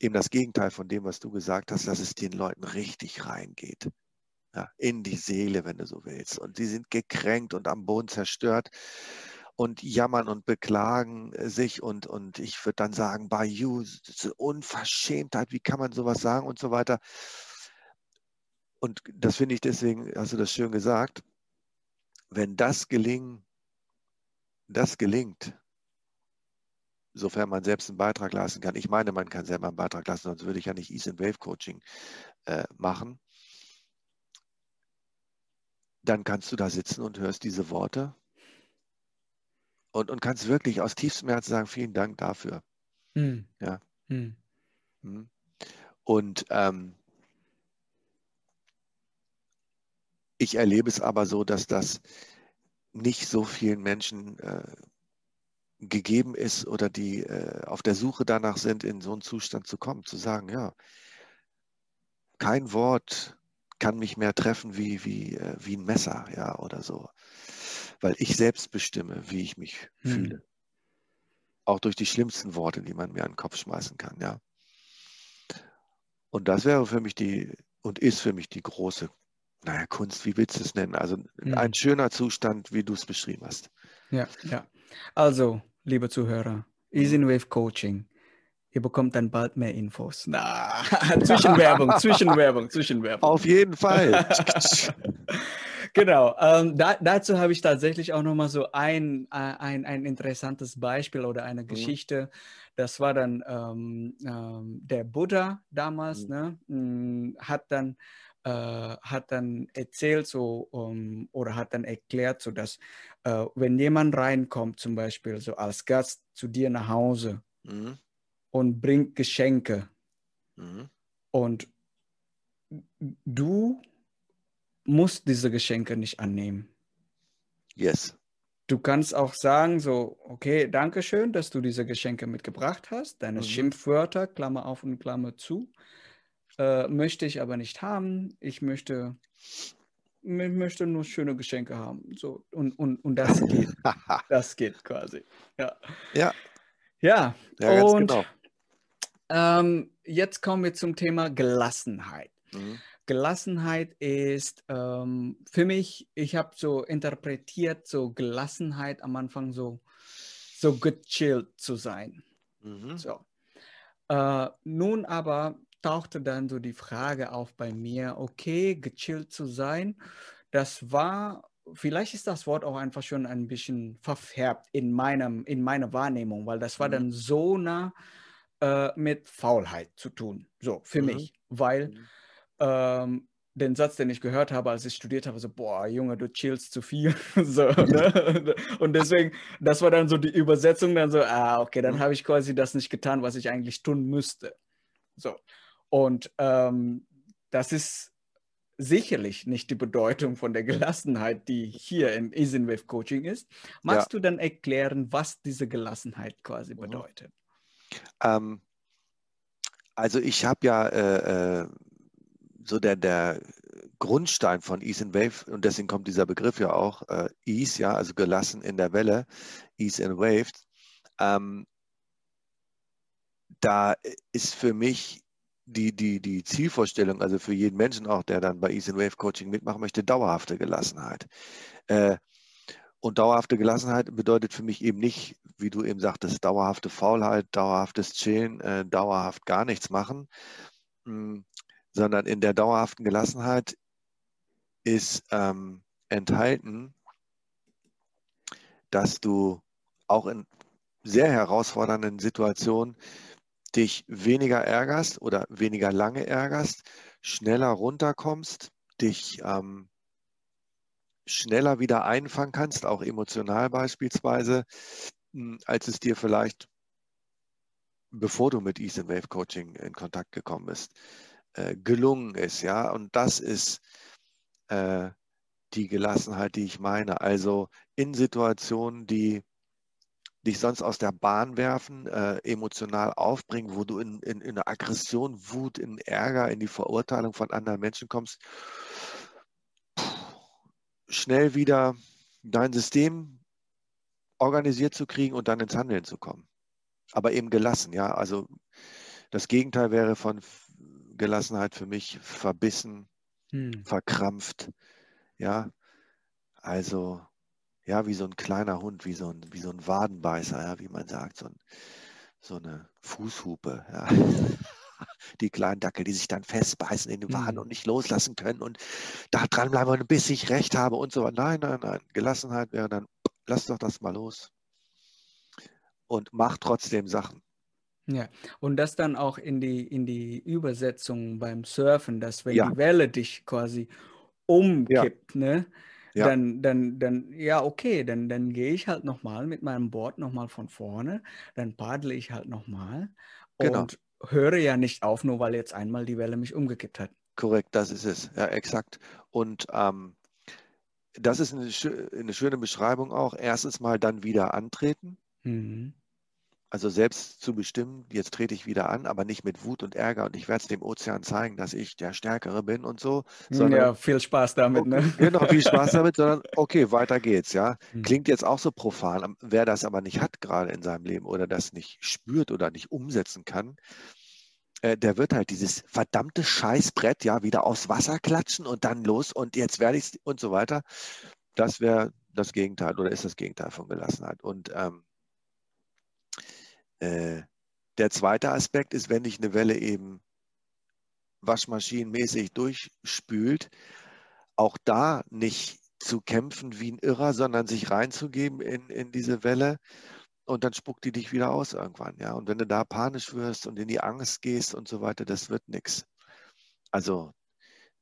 eben das Gegenteil von dem, was du gesagt hast, dass es den Leuten richtig reingeht. Ja, in die Seele, wenn du so willst. Und sie sind gekränkt und am Boden zerstört und jammern und beklagen äh, sich und, und ich würde dann sagen, bei you, Unverschämtheit, wie kann man sowas sagen und so weiter. Und das finde ich deswegen, hast du das schön gesagt, wenn das gelingen, das gelingt, sofern man selbst einen Beitrag leisten kann. Ich meine, man kann selber einen Beitrag leisten, sonst würde ich ja nicht Ease and Wave Coaching äh, machen. Dann kannst du da sitzen und hörst diese Worte und, und kannst wirklich aus tiefstem Herzen sagen, vielen Dank dafür. Hm. Ja. Hm. hm. Und ähm, ich erlebe es aber so, dass das nicht so vielen Menschen äh, gegeben ist oder die äh, auf der Suche danach sind, in so einen Zustand zu kommen, zu sagen, ja, kein Wort kann mich mehr treffen wie, wie, äh, wie ein Messer, ja, oder so weil ich selbst bestimme, wie ich mich hm. fühle. Auch durch die schlimmsten Worte, die man mir an den Kopf schmeißen kann, ja. Und das wäre für mich die und ist für mich die große, naja, Kunst, wie willst du es nennen? Also hm. ein schöner Zustand, wie du es beschrieben hast. Ja, ja. Also, liebe Zuhörer, Easy Wave Coaching. Ihr bekommt dann bald mehr Infos. Na, Zwischenwerbung, Zwischenwerbung, Zwischenwerbung. Auf jeden Fall. genau. Ähm, da, dazu habe ich tatsächlich auch noch mal so ein, äh, ein, ein interessantes Beispiel oder eine mhm. Geschichte. Das war dann ähm, ähm, der Buddha damals, mhm. ne, hm, hat dann äh, hat dann erzählt so um, oder hat dann erklärt, so dass äh, wenn jemand reinkommt, zum Beispiel so als Gast zu dir nach Hause mhm. Und bringt Geschenke mhm. und du muss diese Geschenke nicht annehmen. Yes. Du kannst auch sagen, so, okay, danke schön, dass du diese Geschenke mitgebracht hast. Deine mhm. Schimpfwörter, Klammer auf und Klammer zu, äh, möchte ich aber nicht haben. Ich möchte, ich möchte nur schöne Geschenke haben. So, und, und, und das geht. das geht quasi. Ja. Ja. Ja, ja und genau. Ähm, jetzt kommen wir zum Thema Gelassenheit. Mhm. Gelassenheit ist ähm, für mich, ich habe so interpretiert, so Gelassenheit am Anfang so, so gechillt zu sein. Mhm. So. Äh, nun aber tauchte dann so die Frage auf bei mir, okay, gechillt zu sein, das war, vielleicht ist das Wort auch einfach schon ein bisschen verfärbt in, meinem, in meiner Wahrnehmung, weil das war mhm. dann so nah äh, mit Faulheit zu tun, so für mhm. mich, weil mhm ähm, den Satz, den ich gehört habe, als ich studiert habe, so, boah, Junge, du chillst zu viel. so, ne? Und deswegen, das war dann so die Übersetzung, dann so, ah, okay, dann mhm. habe ich quasi das nicht getan, was ich eigentlich tun müsste. So. Und ähm, das ist sicherlich nicht die Bedeutung von der Gelassenheit, die hier im Easy Coaching ist. Magst ja. du dann erklären, was diese Gelassenheit quasi mhm. bedeutet? Ähm, also ich habe ja äh, äh, so der, der Grundstein von Ease and Wave, und deswegen kommt dieser Begriff ja auch, äh, Ease, ja, also gelassen in der Welle, Ease and Waves. Ähm, da ist für mich die, die, die Zielvorstellung, also für jeden Menschen auch, der dann bei Ease and Wave Coaching mitmachen möchte, dauerhafte Gelassenheit. Äh, und dauerhafte Gelassenheit bedeutet für mich eben nicht, wie du eben sagtest, dauerhafte Faulheit, dauerhaftes Chillen, äh, dauerhaft gar nichts machen, mh, hm, sondern in der dauerhaften Gelassenheit ist ähm, enthalten, dass du auch in sehr herausfordernden Situationen dich weniger ärgerst oder weniger lange ärgerst, schneller runterkommst, dich ähm, schneller wieder einfangen kannst, auch emotional beispielsweise, hm, als es dir vielleicht, bevor du mit and Wave Coaching in Kontakt gekommen bist, äh, gelungen ist. Ja, und das ist äh, die Gelassenheit, die ich meine. Also in Situationen, die dich sonst aus der Bahn werfen, äh, emotional aufbringen, wo du in, in, in eine Aggression, Wut, in Ärger, in die Verurteilung von anderen Menschen kommst, schnell wieder dein System organisiert zu kriegen und dann ins Handeln zu kommen. Aber eben gelassen, ja. Also das Gegenteil wäre von Gelassenheit für mich verbissen, hm. verkrampft, ja. Also ja, wie so ein kleiner Hund, wie so ein, wie so ein Wadenbeißer, ja, wie man sagt, so, ein, so eine Fußhupe. Ja. Die kleinen Dackel, die sich dann festbeißen in den Waden mhm. und nicht loslassen können und da dranbleiben, bis ich recht habe und so weiter. Nein, nein, nein. Gelassenheit wäre dann, lass doch das mal los und mach trotzdem Sachen. Ja, und das dann auch in die, in die Übersetzung beim Surfen, dass wenn ja. die Welle dich quasi umkippt, ja. ne? Ja. Dann, dann, dann, ja, okay, dann, dann gehe ich halt nochmal mit meinem Board nochmal von vorne, dann paddle ich halt nochmal genau. und höre ja nicht auf, nur weil jetzt einmal die Welle mich umgekippt hat. Korrekt, das ist es, ja, exakt. Und ähm, das ist eine, eine, schöne Beschreibung auch. Erstens mal dann wieder antreten. Mhm. Also selbst zu bestimmen, jetzt trete ich wieder an, aber nicht mit Wut und Ärger und ich werde es dem Ozean zeigen, dass ich der Stärkere bin und so. Sondern, ja, viel Spaß damit, okay, ne? Genau, viel Spaß damit, sondern okay, weiter geht's, ja. Hm. Klingt jetzt auch so profan. Wer das aber nicht hat gerade in seinem Leben oder das nicht spürt oder nicht umsetzen kann, äh, der wird halt dieses verdammte Scheißbrett ja wieder aufs Wasser klatschen und dann los und jetzt werde ich und so weiter. Das wäre das Gegenteil oder ist das Gegenteil von Gelassenheit. Und ähm, äh, der zweite Aspekt ist, wenn dich eine Welle eben waschmaschinenmäßig durchspült, auch da nicht zu kämpfen wie ein Irrer, sondern sich reinzugeben in, in diese Welle und dann spuckt die dich wieder aus irgendwann. Ja? Und wenn du da panisch wirst und in die Angst gehst und so weiter, das wird nichts. Also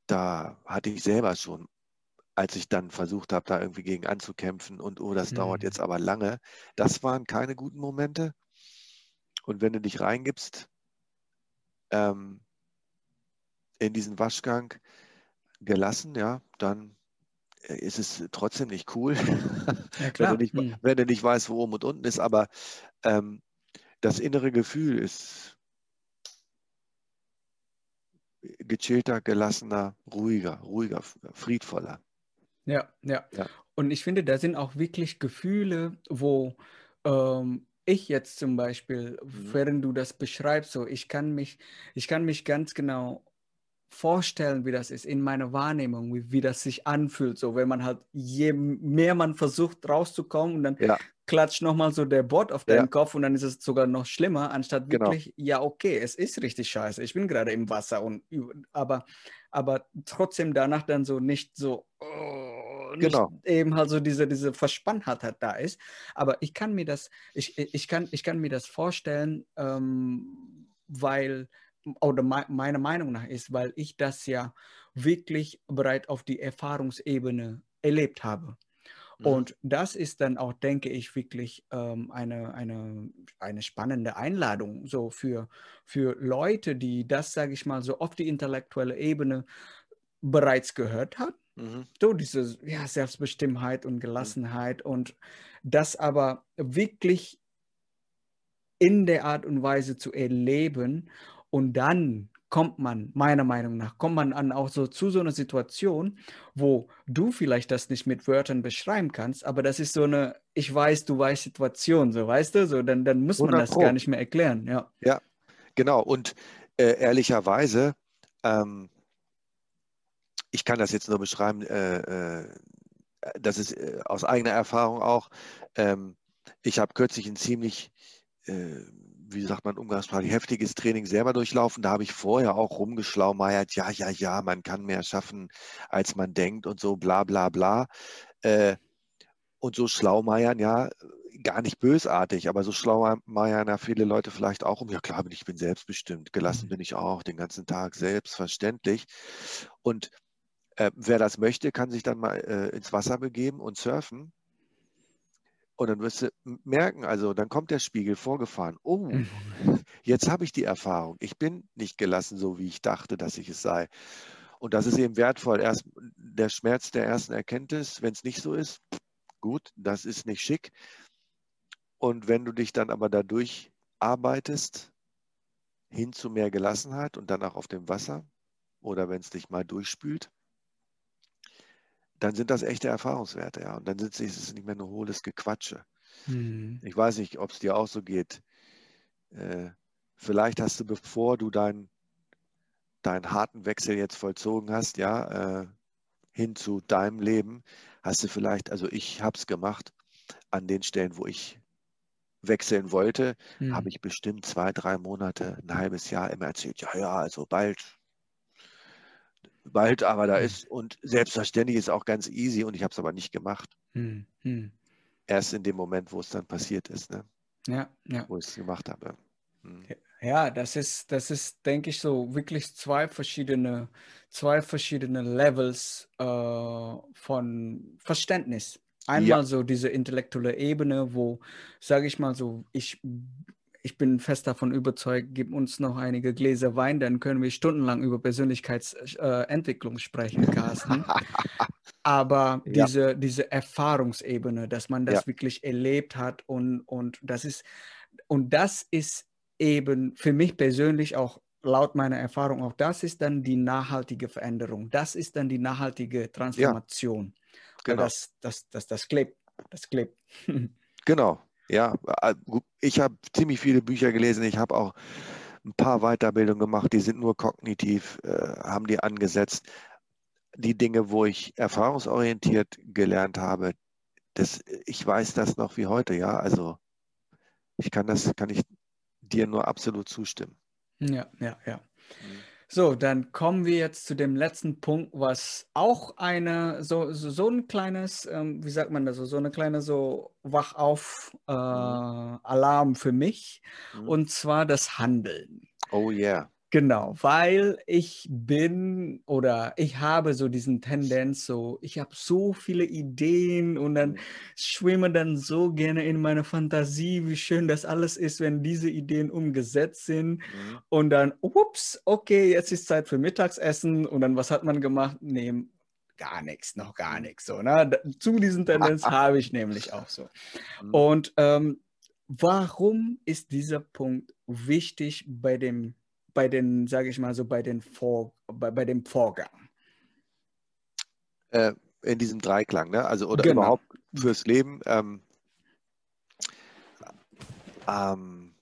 da hatte ich selber schon, als ich dann versucht habe, da irgendwie gegen anzukämpfen und oh, das mhm. dauert jetzt aber lange, das waren keine guten Momente. Und wenn du dich reingibst ähm, in diesen Waschgang gelassen, ja, dann äh, ist es trotzdem nicht cool, ja, wenn, du nicht, hm. wenn, du nicht, weißt, wo oben und unten ist. Aber ähm, das innere Gefühl ist gechillter, gelassener, ruhiger, ruhiger, friedvoller. Ja, ja, ja. Und ich finde, da sind auch wirklich Gefühle, wo ähm, ich jetzt zum Beispiel, mhm. während du das beschreibst, so ich kann mich, ich kann mich ganz genau vorstellen, wie das ist in meiner Wahrnehmung, wie, wie das sich anfühlt. So, wenn man halt, je mehr man versucht rauszukommen und dann ja. klatscht nochmal so der Bot auf deinen ja. Kopf und dann ist es sogar noch schlimmer, anstatt genau. wirklich, ja, okay, es ist richtig scheiße, ich bin gerade im Wasser und aber, aber trotzdem danach dann so nicht so, oh, genau. eben halt so diese, diese Verspanntheit da ist. Aber ich kann mir das, ich, ich, kann, ich kann mir das vorstellen, ähm, weil, oder me meiner Meinung nach ist, weil ich das ja wirklich bereit auf die Erfahrungsebene erlebt habe. Mhm. Und das ist dann auch, denke ich, wirklich ähm, eine, eine, eine spannende Einladung so für, für Leute, die das, sage ich mal, so auf die intellektuelle Ebene bereits gehört haben. Mhm. So diese ja, Selbstbestimmtheit und. Gelassenheit mhm. und das aber wirklich in der Art und Weise zu erleben und dann kommt man, meiner Meinung nach, kommt man an auch so zu so einer Situation, wo du vielleicht das nicht mit Wörtern beschreiben kannst, aber das ist so eine, ich weiß, du weißt Situation, so weißt du, so dann, dann muss man das gar nicht mehr erklären, ja. Ja, genau. Und äh, ehrlicherweise, ähm, ich kann das jetzt nur beschreiben, äh, äh, das ist äh, aus eigener Erfahrung auch. Ähm, ich habe kürzlich ein ziemlich äh, wie sagt man umgangssprachlich, heftiges Training selber durchlaufen. Da habe ich vorher auch rumgeschlaumeiert, ja, ja, ja, man kann mehr schaffen, als man denkt und so, bla, bla, bla. Äh, und so schlaumeiern, ja, gar nicht bösartig, aber so schlaumeiern ja viele Leute vielleicht auch um, ja klar, ich bin selbstbestimmt, gelassen mhm. bin ich auch den ganzen Tag, selbstverständlich. Und äh, wer das möchte, kann sich dann mal äh, ins Wasser begeben und surfen und dann wirst du merken, also dann kommt der Spiegel vorgefahren. Oh, mhm. jetzt habe ich die Erfahrung. Ich bin nicht gelassen, so wie ich dachte, dass ich es sei. Und das ist eben wertvoll. Erst der Schmerz der ersten Erkenntnis, wenn es nicht so ist, gut, das ist nicht schick. Und wenn du dich dann aber dadurch arbeitest, hin zu mehr Gelassenheit und dann auch auf dem Wasser oder wenn es dich mal durchspült, dann sind das echte Erfahrungswerte, ja. Und dann ist es nicht mehr nur hohles Gequatsche. Mhm. Ich weiß nicht, ob es dir auch so geht. Äh, vielleicht hast du, bevor du deinen deinen harten Wechsel jetzt vollzogen hast, ja, äh, hin zu deinem Leben, hast du vielleicht, also ich habe es gemacht, an den Stellen, wo ich wechseln wollte, mhm. habe ich bestimmt zwei, drei Monate, ein halbes Jahr immer erzählt, ja, ja, also bald bald aber da hm. ist. Und selbstverständlich ist auch ganz easy und ich habe es aber nicht gemacht. Hm, hm. Erst in dem Moment, wo es dann passiert ist, ne? Ja, ja. Wo ich es gemacht habe. Hm. Ja, das ist, das ist, denke ich, so wirklich zwei verschiedene, zwei verschiedene Levels äh, von Verständnis. Einmal ja. so diese intellektuelle Ebene, wo, sage ich mal so, ich ich bin fest davon überzeugt, gib uns noch einige Gläser Wein, dann können wir stundenlang über Persönlichkeitsentwicklung äh, sprechen, Carsten. Aber ja. diese, diese Erfahrungsebene, dass man das ja. wirklich erlebt hat und, und das ist, und das ist eben für mich persönlich auch laut meiner Erfahrung auch, das ist dann die nachhaltige Veränderung. Das ist dann die nachhaltige Transformation. Ja. Genau. Das, das, das, das klebt. Das klebt. genau. Ja, ich habe ziemlich viele Bücher gelesen. Ich habe auch ein paar Weiterbildungen gemacht, die sind nur kognitiv, äh, haben die angesetzt. Die Dinge, wo ich erfahrungsorientiert gelernt habe, das, ich weiß das noch wie heute, ja. Also ich kann das, kann ich dir nur absolut zustimmen. Ja, ja, ja. Mhm. So, dann kommen wir jetzt zu dem letzten Punkt, was auch eine, so, so, so ein kleines, ähm, wie sagt man das, so eine kleine so Wach-auf-Alarm äh, für mich, mhm. und zwar das Handeln. Oh yeah. Genau, weil ich bin oder ich habe so diesen Tendenz, so ich habe so viele Ideen und dann schwimme dann so gerne in meine Fantasie, wie schön das alles ist, wenn diese Ideen umgesetzt sind mhm. und dann, ups, okay, jetzt ist Zeit für Mittagsessen und dann was hat man gemacht? Nee, gar nichts, noch gar nichts. So, ne? Zu diesen Tendenz habe ich nämlich auch so. Mhm. Und ähm, warum ist dieser Punkt wichtig bei dem bei den, sage ich mal so, bei, den Vor, bei, bei dem Vorgang? Äh, in diesem Dreiklang, ne? Also oder genau. überhaupt fürs Leben. Ähm, ähm,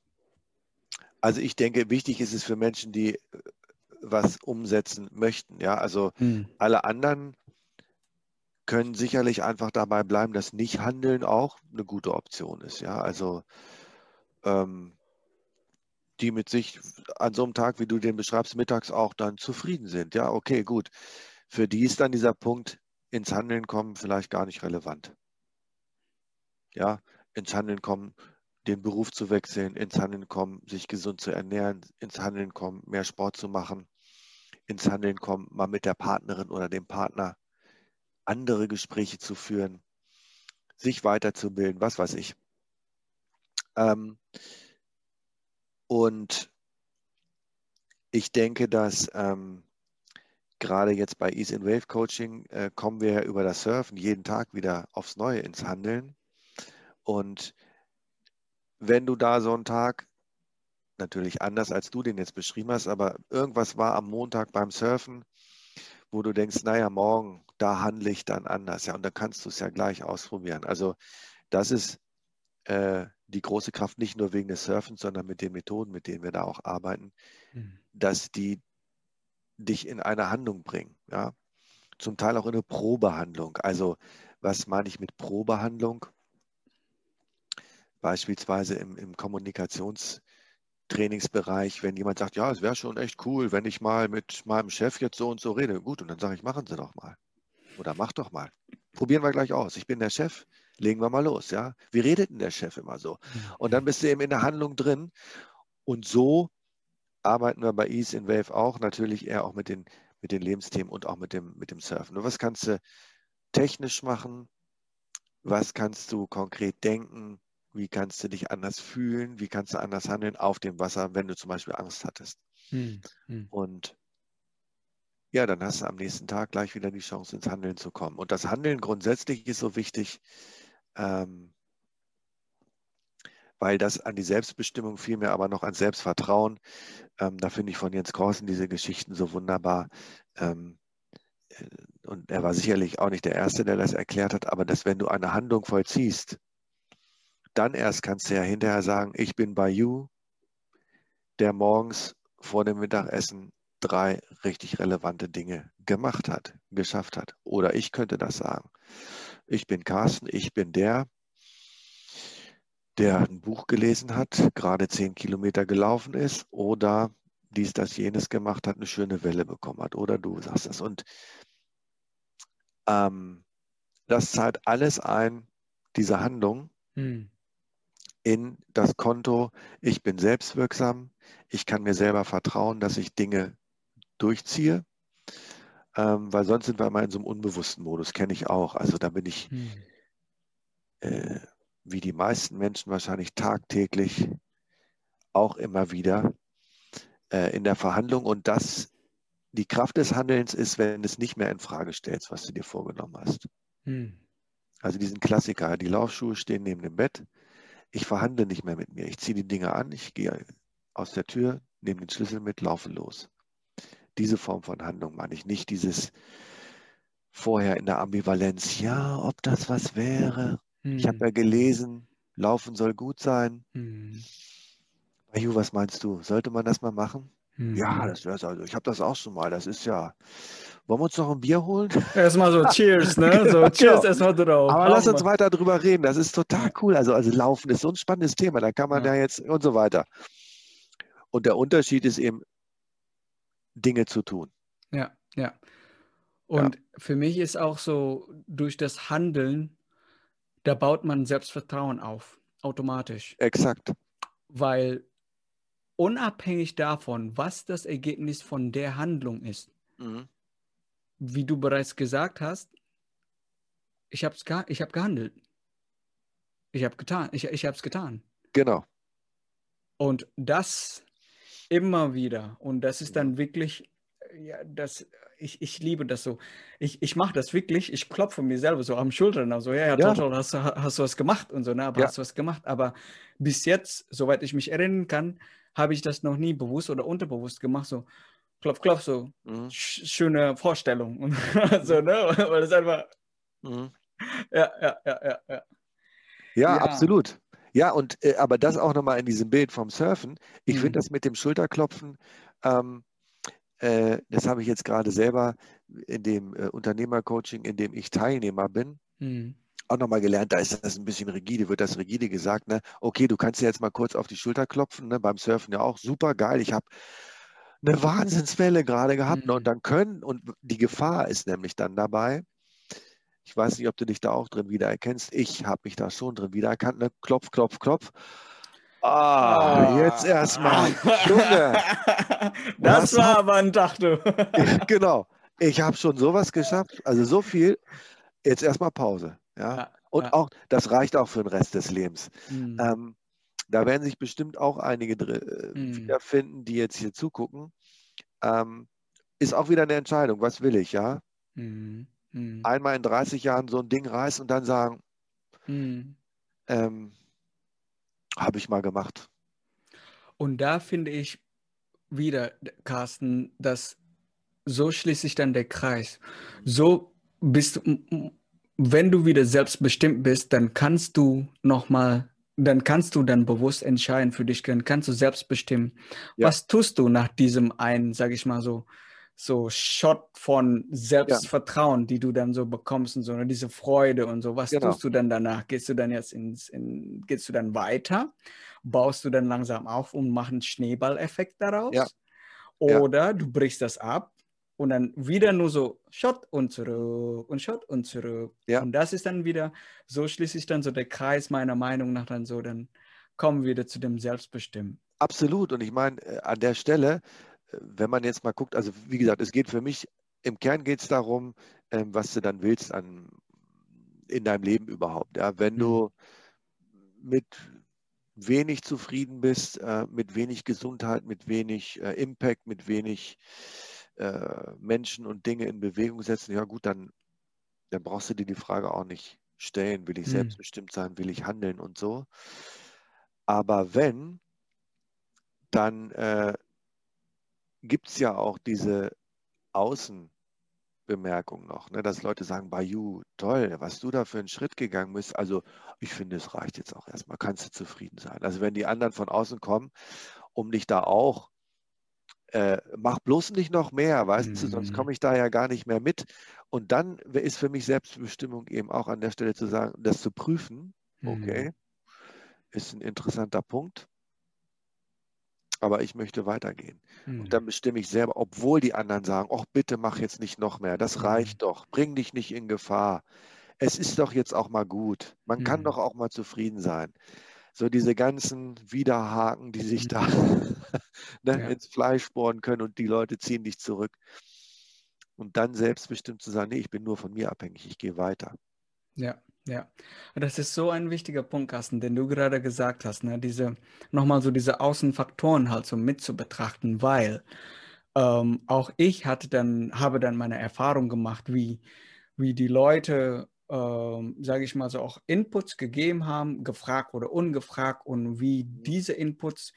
also ich denke, wichtig ist es für Menschen, die äh, was umsetzen möchten. Ja, also hm. alle anderen können sicherlich einfach dabei bleiben, dass nicht handeln auch eine gute Option ist. Ja, also ähm, die mit sich an so einem Tag, wie du den beschreibst, mittags auch dann zufrieden sind. Ja, okay, gut. Für die ist dann dieser Punkt ins Handeln kommen vielleicht gar nicht relevant. Ja, ins Handeln kommen, den Beruf zu wechseln, ins Handeln kommen, sich gesund zu ernähren, ins Handeln kommen, mehr Sport zu machen, ins Handeln kommen, mal mit der Partnerin oder dem Partner andere Gespräche zu führen, sich weiterzubilden, was weiß ich. Ähm, und ich denke, dass ähm, gerade jetzt bei Ease in Wave Coaching äh, kommen wir über das Surfen jeden Tag wieder aufs Neue ins Handeln. Und wenn du da so einen Tag, natürlich anders als du den jetzt beschrieben hast, aber irgendwas war am Montag beim Surfen, wo du denkst, naja, morgen, da handle ich dann anders. Ja, und dann kannst du es ja gleich ausprobieren. Also das ist äh, die große Kraft nicht nur wegen des Surfens, sondern mit den Methoden, mit denen wir da auch arbeiten, mhm. dass die dich in eine Handlung bringen. Ja? Zum Teil auch in eine Probehandlung. Also was meine ich mit Probehandlung? Beispielsweise im, im Kommunikationstrainingsbereich, wenn jemand sagt, ja, es wäre schon echt cool, wenn ich mal mit meinem Chef jetzt so und so rede. Gut, und dann sage ich, machen Sie doch mal. Oder mach doch mal. Probieren wir gleich aus. Ich bin der Chef, legen wir mal los. Ja? Wie redet denn der Chef immer so? Und dann bist du eben in der Handlung drin. Und so arbeiten wir bei Ease in Wave auch, natürlich eher auch mit den, mit den Lebensthemen und auch mit dem, mit dem Surfen. Nur was kannst du technisch machen? Was kannst du konkret denken? Wie kannst du dich anders fühlen? Wie kannst du anders handeln auf dem Wasser, wenn du zum Beispiel Angst hattest? Hm, hm. Und ja, dann hast du am nächsten Tag gleich wieder die Chance, ins Handeln zu kommen. Und das Handeln grundsätzlich ist so wichtig, ähm, weil das an die Selbstbestimmung vielmehr aber noch an Selbstvertrauen, ähm, da finde ich von Jens Korsen diese Geschichten so wunderbar. Ähm, äh, und er war sicherlich auch nicht der Erste, der das erklärt hat, aber dass wenn du eine Handlung vollziehst, dann erst kannst du ja hinterher sagen, ich bin bei You, der morgens vor dem Mittagessen drei richtig relevante Dinge gemacht hat, geschafft hat. Oder ich könnte das sagen. Ich bin Carsten, ich bin der, der ein Buch gelesen hat, gerade zehn Kilometer gelaufen ist oder dies, das, jenes gemacht hat, eine schöne Welle bekommen hat. Oder du sagst das. Und ähm, das zahlt alles ein, diese Handlung, hm. in das Konto, ich bin selbstwirksam, ich kann mir selber vertrauen, dass ich Dinge durchziehe, ähm, weil sonst sind wir immer in so einem unbewussten Modus, kenne ich auch. Also da bin ich, hm. äh, wie die meisten Menschen wahrscheinlich tagtäglich, auch immer wieder äh, in der Verhandlung. Und das, die Kraft des Handelns ist, wenn du es nicht mehr in Frage stellst, was du dir vorgenommen hast. Hm. Also diesen Klassiker, die Laufschuhe stehen neben dem Bett. Ich verhandle nicht mehr mit mir. Ich ziehe die Dinge an, ich gehe aus der Tür, nehme den Schlüssel mit, laufe los. Diese Form von Handlung meine ich, nicht dieses vorher in der Ambivalenz, ja, ob das was wäre. Hm. Ich habe ja gelesen, Laufen soll gut sein. Hm. Ju, was meinst du? Sollte man das mal machen? Hm. Ja, das wäre es also. Ich habe das auch schon mal. Das ist ja. Wollen wir uns noch ein Bier holen? Erstmal so Cheers, ne? So Cheers genau. erstmal drauf. Aber lass uns weiter drüber reden. Das ist total cool. Also, also Laufen ist so ein spannendes Thema. Da kann man ja, ja jetzt und so weiter. Und der Unterschied ist eben, Dinge zu tun. Ja, ja. Und ja. für mich ist auch so, durch das Handeln, da baut man Selbstvertrauen auf, automatisch. Exakt. Weil unabhängig davon, was das Ergebnis von der Handlung ist, mhm. wie du bereits gesagt hast, ich habe ich hab gehandelt. Ich habe getan, ich, ich habe es getan. Genau. Und das immer wieder. Und das ist dann wirklich, ja, das, ich, ich liebe das so. Ich, ich mache das wirklich, ich klopfe mir selber so am Schultern, also ja, ja, ja. Hast, hast du was gemacht und so, ne, aber ja. hast du was gemacht. Aber bis jetzt, soweit ich mich erinnern kann, habe ich das noch nie bewusst oder unterbewusst gemacht, so klopf, klopf, so mhm. schöne Vorstellung. Und so, ne, weil das einfach, mhm. ja, ja, ja, ja, ja. Ja, absolut. Ja, und äh, aber das auch nochmal in diesem Bild vom Surfen. Ich mhm. finde das mit dem Schulterklopfen, ähm, äh, das habe ich jetzt gerade selber in dem äh, Unternehmercoaching, in dem ich Teilnehmer bin, mhm. auch nochmal gelernt. Da ist das ein bisschen rigide, wird das rigide gesagt. Ne? Okay, du kannst dir jetzt mal kurz auf die Schulter klopfen, ne? beim Surfen ja auch super geil. Ich habe eine Wahnsinnswelle gerade gehabt. Mhm. Ne? Und dann können, und die Gefahr ist nämlich dann dabei, ich weiß nicht, ob du dich da auch drin wiedererkennst. Ich habe mich da schon drin wiedererkannt. Ne? Klopf, klopf, klopf. Ah, jetzt erstmal. Junge. Das war aber ein Tag, du. genau. Ich habe schon sowas geschafft, also so viel. Jetzt erstmal Pause. Ja. Ja, Und ja. auch, das reicht auch für den Rest des Lebens. Mhm. Ähm, da werden sich bestimmt auch einige äh, Mhm. wiederfinden, die jetzt hier zugucken. Ähm, ist auch wieder eine Entscheidung. Was will ich, ja? Mhm. Mhm. Einmal in 30 Jahren so ein Ding reißen und dann sagen, Mhm. ähm, habe ich mal gemacht. Und da finde ich wieder, Carsten, dass so schließt sich dann der Kreis. So bist wenn du wieder selbstbestimmt bist, dann kannst du nochmal, dann kannst du dann bewusst entscheiden für dich, dann kannst du selbst bestimmen, Ja. was tust du nach diesem einen, sag ich mal so, so Shot von Selbstvertrauen, die du dann so bekommst und so, ne, diese Freude und so. Was Genau. tust du dann danach? Gehst du dann jetzt ins, in, gehst du dann weiter? Baust du dann langsam auf und machst einen Schneeballeffekt daraus? Ja. Ja. Oder du brichst das ab und dann wieder nur so Shot und zurück und Shot und zurück. Ja. Und das ist dann wieder, so schließt sich dann so der Kreis meiner Meinung nach dann so, dann kommen wir wieder zu dem Selbstbestimmen. Absolut. Und ich meine, äh, an der Stelle, wenn man jetzt mal guckt, also wie gesagt, es geht für mich, im Kern geht es darum, ähm, was du dann willst an, in deinem Leben überhaupt. Ja? Wenn Mhm. du mit wenig zufrieden bist, äh, mit wenig Gesundheit, mit wenig äh, Impact, mit wenig äh, Menschen und Dinge in Bewegung setzen, ja gut, dann, dann brauchst du dir die Frage auch nicht stellen, will ich Mhm. selbstbestimmt sein, will ich handeln und so. Aber wenn, dann äh, gibt es ja auch diese Außenbemerkung noch, ne, dass Leute sagen, Bayou, toll, was du da für einen Schritt gegangen bist. Also ich finde, es reicht jetzt auch erstmal, kannst du zufrieden sein. Also wenn die anderen von außen kommen, um dich da auch, äh, mach bloß nicht noch mehr, weißt du, sonst Mhm. komme ich da ja gar nicht mehr mit. Und dann ist für mich Selbstbestimmung eben auch an der Stelle zu sagen, das zu prüfen, okay, ist ein interessanter Punkt. Aber ich möchte weitergehen. Mhm. Und dann bestimme ich selber, obwohl die anderen sagen, ach bitte mach jetzt nicht noch mehr, das Mhm. reicht doch, bring dich nicht in Gefahr. Es ist doch jetzt auch mal gut. Man kann Mhm. doch auch mal zufrieden sein. So diese ganzen Widerhaken, die sich da ne, Ja. ins Fleisch bohren können und die Leute ziehen dich zurück. Und dann selbstbestimmt zu sagen, nee, ich bin nur von mir abhängig, ich gehe weiter. Ja, ja. Das ist so ein wichtiger Punkt, Carsten, den du gerade gesagt hast, ne? Diese, nochmal so diese Außenfaktoren halt so mit zu betrachten, weil ähm, auch ich hatte dann, habe dann meine Erfahrung gemacht, wie, wie die Leute, ähm, sage ich mal so, auch Inputs gegeben haben, gefragt oder ungefragt und wie diese Inputs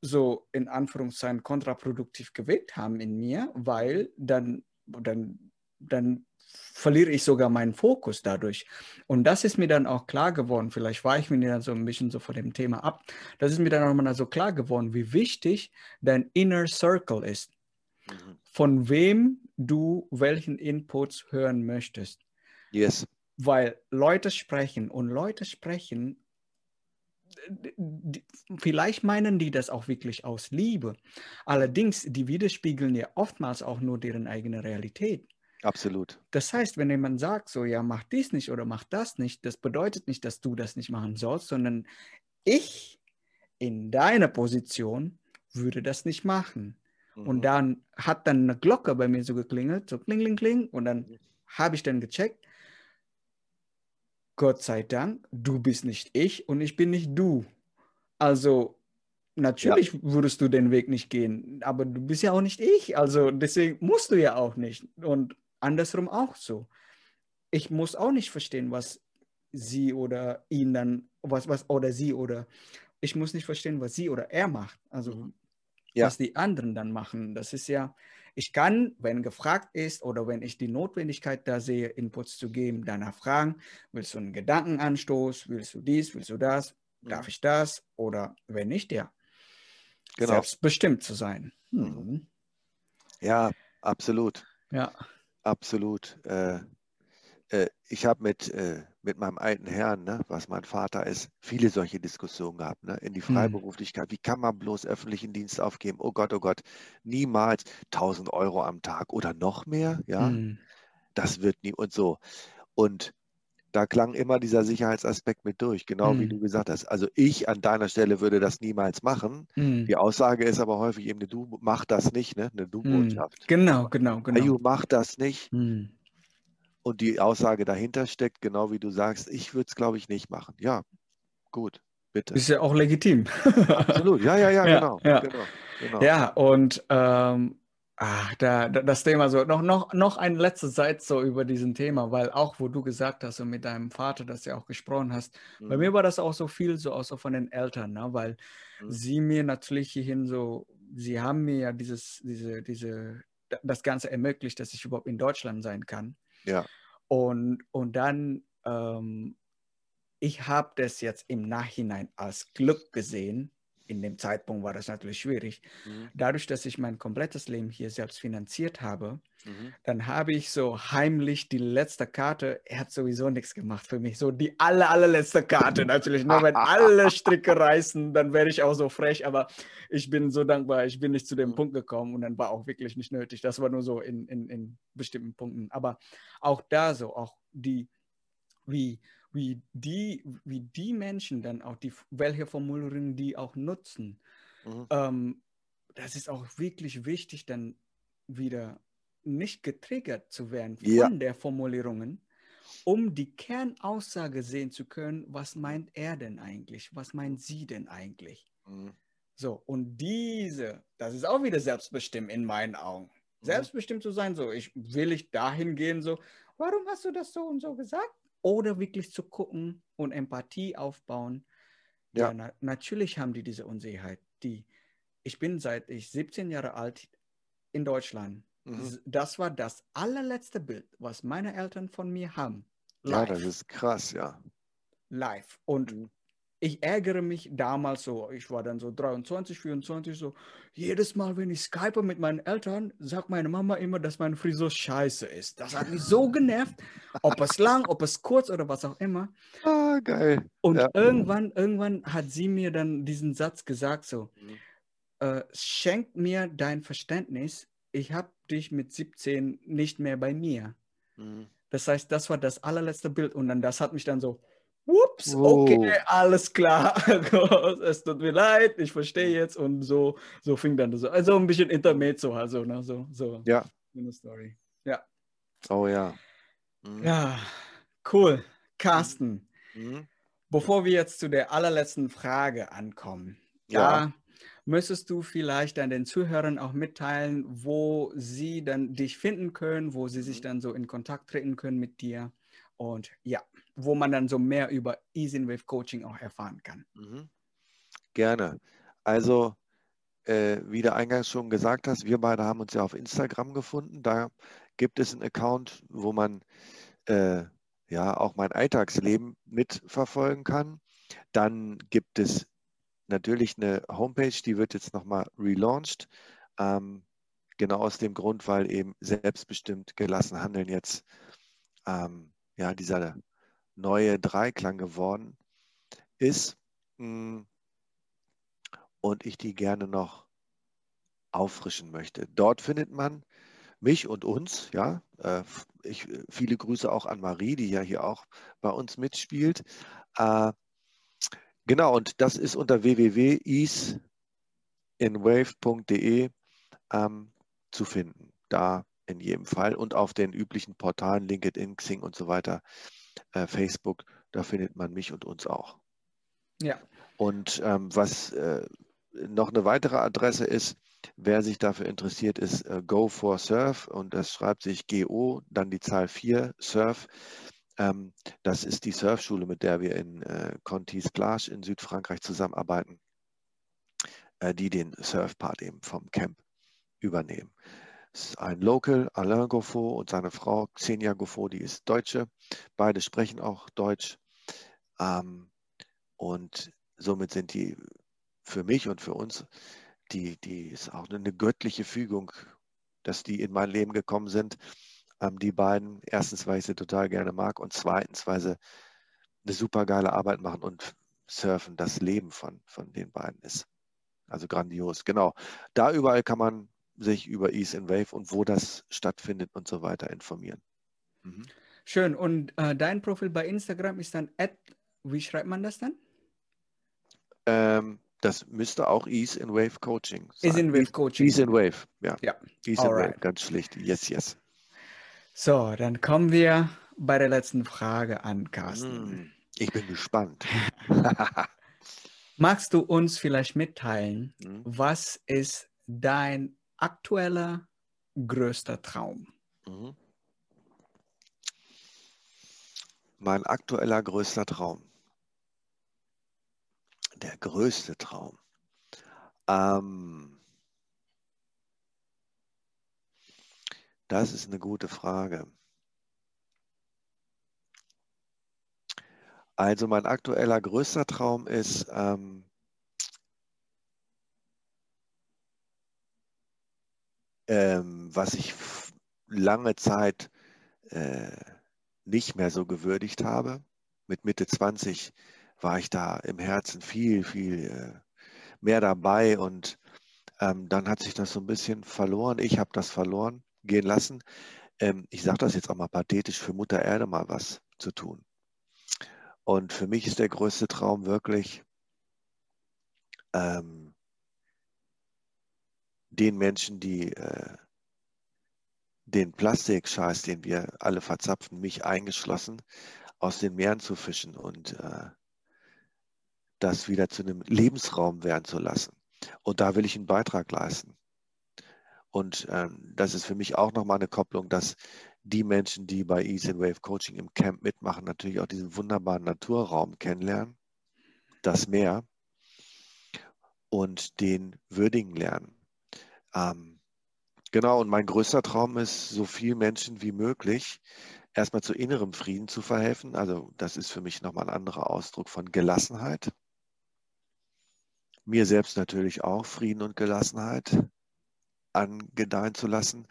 so in Anführungszeichen kontraproduktiv gewirkt haben in mir, weil dann, dann, dann verliere ich sogar meinen Fokus dadurch. Und das ist mir dann auch klar geworden, vielleicht war ich mir dann so ein bisschen so vor dem Thema ab, das ist mir dann auch mal so klar geworden, wie wichtig dein Inner Circle ist, Mhm. von wem du welchen Inputs hören möchtest. Yes. Weil Leute sprechen und Leute sprechen, vielleicht meinen die das auch wirklich aus Liebe. Allerdings, die widerspiegeln ja oftmals auch nur deren eigene Realität. Absolut. Das heißt, wenn jemand sagt, so, ja, mach dies nicht oder mach das nicht, das bedeutet nicht, dass du das nicht machen sollst, sondern ich in deiner Position würde das nicht machen. Und Mhm. dann hat dann eine Glocke bei mir so geklingelt, so kling, kling, kling. Und dann habe ich dann gecheckt, Gott sei Dank, du bist nicht ich und ich bin nicht du. Also natürlich würdest du den Weg nicht gehen, aber du bist ja auch nicht ich. Also deswegen musst du ja auch nicht. Und andersrum auch so. Ich muss auch nicht verstehen, was sie oder ihn dann, was, was, oder sie oder ich muss nicht verstehen, was sie oder er macht. Also Mhm. Ja. was die anderen dann machen. Das ist ja, ich kann, wenn gefragt ist oder wenn ich die Notwendigkeit da sehe, Inputs zu geben, danach fragen, willst du einen Gedankenanstoß, willst du dies, willst du das, darf ich das oder wenn nicht, ja. Genau. Selbstbestimmt zu sein. Mhm. Ja, absolut. Ja. Absolut. Äh, äh, ich habe mit, äh, mit meinem alten Herrn, ne, was mein Vater ist, viele solche Diskussionen gehabt, ne, in die Hm. Freiberuflichkeit. Wie kann man bloß öffentlichen Dienst aufgeben? Oh Gott, oh Gott, niemals 1000 Euro am Tag oder noch mehr, ja, Mhm. das wird nie und so. Und da klang immer dieser Sicherheitsaspekt mit durch, genau mhm. wie du gesagt hast. Also ich an deiner Stelle würde das niemals machen. Mhm. Die Aussage ist aber häufig eben Du, mach das nicht, ne? eine Du-Botschaft. Mhm. Genau, genau, genau. Ayu, mach das nicht. Mhm. Und die Aussage dahinter steckt, genau wie du sagst, ich würde es, glaube ich, nicht machen. Ja, gut, bitte. Ist ja auch legitim. Absolut, ja, ja, ja, ja genau, ja. genau, genau. Ja, und ähm, Ach, da, das Thema so, noch, noch, noch ein letzter Satz so über diesen Thema, weil auch, wo du gesagt hast und mit deinem Vater, dass du auch gesprochen hast, mhm. bei mir war das auch so viel so, auch so von den Eltern, ne? weil mhm. sie mir natürlich hierhin so, sie haben mir ja dieses, diese, diese, das Ganze ermöglicht, dass ich überhaupt in Deutschland sein kann. Ja. Und, und dann, ähm, ich habe das jetzt im Nachhinein als Glück gesehen, in dem Zeitpunkt war das natürlich schwierig. Mhm. Dadurch, dass ich mein komplettes Leben hier selbst finanziert habe, mhm. dann habe ich so heimlich die letzte Karte, er hat sowieso nichts gemacht für mich, so die aller, allerletzte Karte natürlich. Nur wenn alle Stricke reißen, dann werde ich auch so frech, aber ich bin so dankbar, ich bin nicht zu dem mhm. Punkt gekommen und dann war auch wirklich nicht nötig. Das war nur so in, in, in bestimmten Punkten. Aber auch da so, auch die, wie, wie die, wie die Menschen dann auch die, welche Formulierungen die auch nutzen. Mhm. Ähm, das ist auch wirklich wichtig, dann wieder nicht getriggert zu werden von ja. der Formulierungen, um die Kernaussage sehen zu können, was meint er denn eigentlich? Was meint sie denn eigentlich? Mhm. So, und diese, das ist auch wieder selbstbestimmt in meinen Augen. Mhm. Selbstbestimmt zu sein, so, ich will ich dahin gehen, so, warum hast du das so und so gesagt? Oder wirklich zu gucken und Empathie aufbauen. Ja, ja na, natürlich haben die diese Unsicherheit. Die, ich bin seit ich 17 Jahre alt in Deutschland. Mhm. Das war das allerletzte Bild, was meine Eltern von mir haben. Live. Ja, das ist krass, ja. Live. Und mhm ich ärgere mich damals so, ich war dann so 23, 24, so, jedes Mal, wenn ich skype mit meinen Eltern, sagt meine Mama immer, dass meine Frisur scheiße ist. Das hat mich so genervt, ob es lang, ob es kurz oder was auch immer. Ah, geil. Und ja. irgendwann, irgendwann hat sie mir dann diesen Satz gesagt, so, mhm. äh, schenk mir dein Verständnis, ich habe dich mit 17 nicht mehr bei mir. Mhm. Das heißt, das war das allerletzte Bild und dann das hat mich dann so, Ups, oh. okay, alles klar. es tut mir leid, ich verstehe jetzt. Und so, so fing dann so. Also ein bisschen Intermezzo, also, ne? So, so. Ja. Eine Story. Ja. Oh ja. Mhm. Ja, cool. Carsten, mhm. bevor wir jetzt zu der allerletzten Frage ankommen, ja. da müsstest du vielleicht dann den Zuhörern auch mitteilen, wo sie dann dich finden können, wo sie sich mhm. dann so in Kontakt treten können mit dir. Und ja wo man dann so mehr über Easy Wave Coaching auch erfahren kann. Mhm. Gerne. Also, äh, wie du eingangs schon gesagt hast, wir beide haben uns ja auf Instagram gefunden. Da gibt es einen Account, wo man äh, ja auch mein Alltagsleben mitverfolgen kann. Dann gibt es natürlich eine Homepage, die wird jetzt nochmal relaunched. Ähm, genau aus dem Grund, weil eben selbstbestimmt gelassen handeln jetzt ähm, ja dieser neue Dreiklang geworden ist hm, und ich die gerne noch auffrischen möchte. Dort findet man mich und uns, ja, äh, ich, viele Grüße auch an Marie, die ja hier auch bei uns mitspielt. Äh, genau, und das ist unter www.easeinwave.de ähm, zu finden. Da in jedem Fall und auf den üblichen Portalen LinkedIn, Xing und so weiter äh, Facebook, da findet man mich und uns auch. Ja. Und ähm, was äh, noch eine weitere Adresse ist, wer sich dafür interessiert, ist äh, Go for Surf und das schreibt sich GO, dann die Zahl 4, Surf. Ähm, das ist die Surfschule, mit der wir in äh, Contis Plage in Südfrankreich zusammenarbeiten, äh, die den Surfpart eben vom Camp übernehmen ist ein Local, Alain Goffo und seine Frau Xenia Goffo, die ist Deutsche. Beide sprechen auch Deutsch. Ähm, und somit sind die für mich und für uns, die, die ist auch eine göttliche Fügung, dass die in mein Leben gekommen sind. Ähm, die beiden, erstens, weil ich sie total gerne mag und zweitens, weil sie eine super geile Arbeit machen und Surfen das Leben von, von den beiden ist. Also grandios. Genau. Da überall kann man sich über Ease in Wave und wo das stattfindet und so weiter informieren. Mhm. Schön. Und äh, dein Profil bei Instagram ist dann at, wie schreibt man das dann? Ähm, das müsste auch Ease in Wave Coaching sein. Ease in Wave Coaching. Ease in Wave, ja. ja. Ease in Wave, ganz schlicht. Yes, yes. So, dann kommen wir bei der letzten Frage an, Carsten. Hm, ich bin gespannt. Magst du uns vielleicht mitteilen, hm? was ist dein aktueller größter Traum? Mhm. Mein aktueller größter Traum. Der größte Traum. Ähm, das ist eine gute Frage. Also mein aktueller größter Traum ist, ähm, ähm, was ich lange Zeit äh, nicht mehr so gewürdigt habe. Mit Mitte 20 war ich da im Herzen viel, viel äh, mehr dabei und ähm, dann hat sich das so ein bisschen verloren. Ich habe das verloren gehen lassen. Ähm, ich sage das jetzt auch mal pathetisch, für Mutter Erde mal was zu tun. Und für mich ist der größte Traum wirklich, ähm, den Menschen, die äh, den Plastikscheiß, den wir alle verzapfen, mich eingeschlossen, aus den Meeren zu fischen und äh, das wieder zu einem Lebensraum werden zu lassen. Und da will ich einen Beitrag leisten. Und ähm, das ist für mich auch nochmal eine Kopplung, dass die Menschen, die bei Easy Wave Coaching im Camp mitmachen, natürlich auch diesen wunderbaren Naturraum kennenlernen, das Meer und den würdigen lernen. Ähm, genau, und mein größter Traum ist, so viel Menschen wie möglich erstmal zu innerem Frieden zu verhelfen. Also das ist für mich nochmal ein anderer Ausdruck von Gelassenheit. Mir selbst natürlich auch Frieden und Gelassenheit angedeihen zu lassen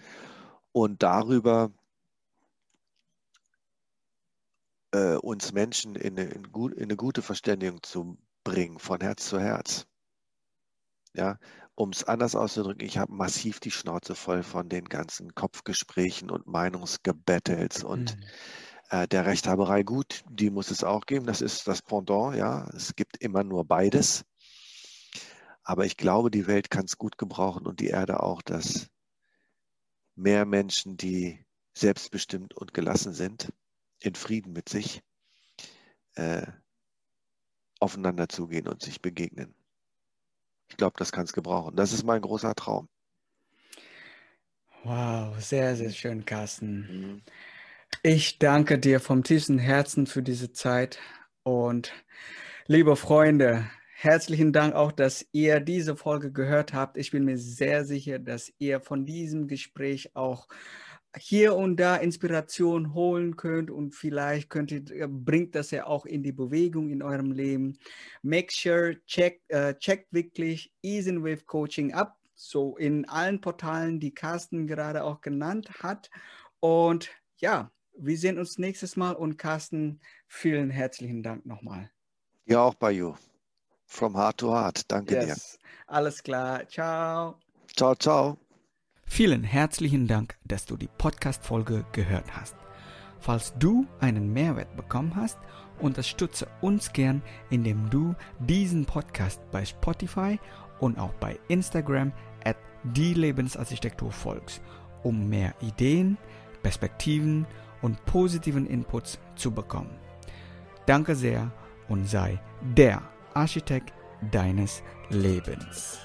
und darüber äh, uns Menschen in eine, in, in eine gute Verständigung zu bringen, von Herz zu Herz. Ja, um es anders auszudrücken, ich habe massiv die Schnauze voll von den ganzen Kopfgesprächen und Meinungsgebettels und mhm. äh, der Rechthaberei. Gut, die muss es auch geben. Das ist das Pendant. Ja, es gibt immer nur beides. Aber ich glaube, die Welt kann es gut gebrauchen und die Erde auch, dass mehr Menschen, die selbstbestimmt und gelassen sind, in Frieden mit sich äh, aufeinander zugehen und sich begegnen. Ich glaube, das kann es gebrauchen. Das ist mein großer Traum. Wow, sehr, sehr schön, Carsten. Mhm. Ich danke dir vom tiefsten Herzen für diese Zeit und liebe Freunde, herzlichen Dank auch, dass ihr diese Folge gehört habt. Ich bin mir sehr sicher, dass ihr von diesem Gespräch auch hier und da Inspiration holen könnt und vielleicht könnt ihr, bringt das ja auch in die Bewegung in eurem Leben. Make sure, check, äh, checkt wirklich Easy Wave Coaching ab, so in allen Portalen, die Carsten gerade auch genannt hat. Und ja, wir sehen uns nächstes Mal und Carsten, vielen herzlichen Dank nochmal. Ja, auch bei you. From heart to heart. Danke yes. dir. Alles klar. Ciao. Ciao, ciao. Vielen herzlichen Dank, dass du die Podcast-Folge gehört hast. Falls du einen Mehrwert bekommen hast, unterstütze uns gern, indem du diesen Podcast bei Spotify und auch bei Instagram at die Lebensarchitektur folgst, um mehr Ideen, Perspektiven und positiven Inputs zu bekommen. Danke sehr und sei der Architekt deines Lebens.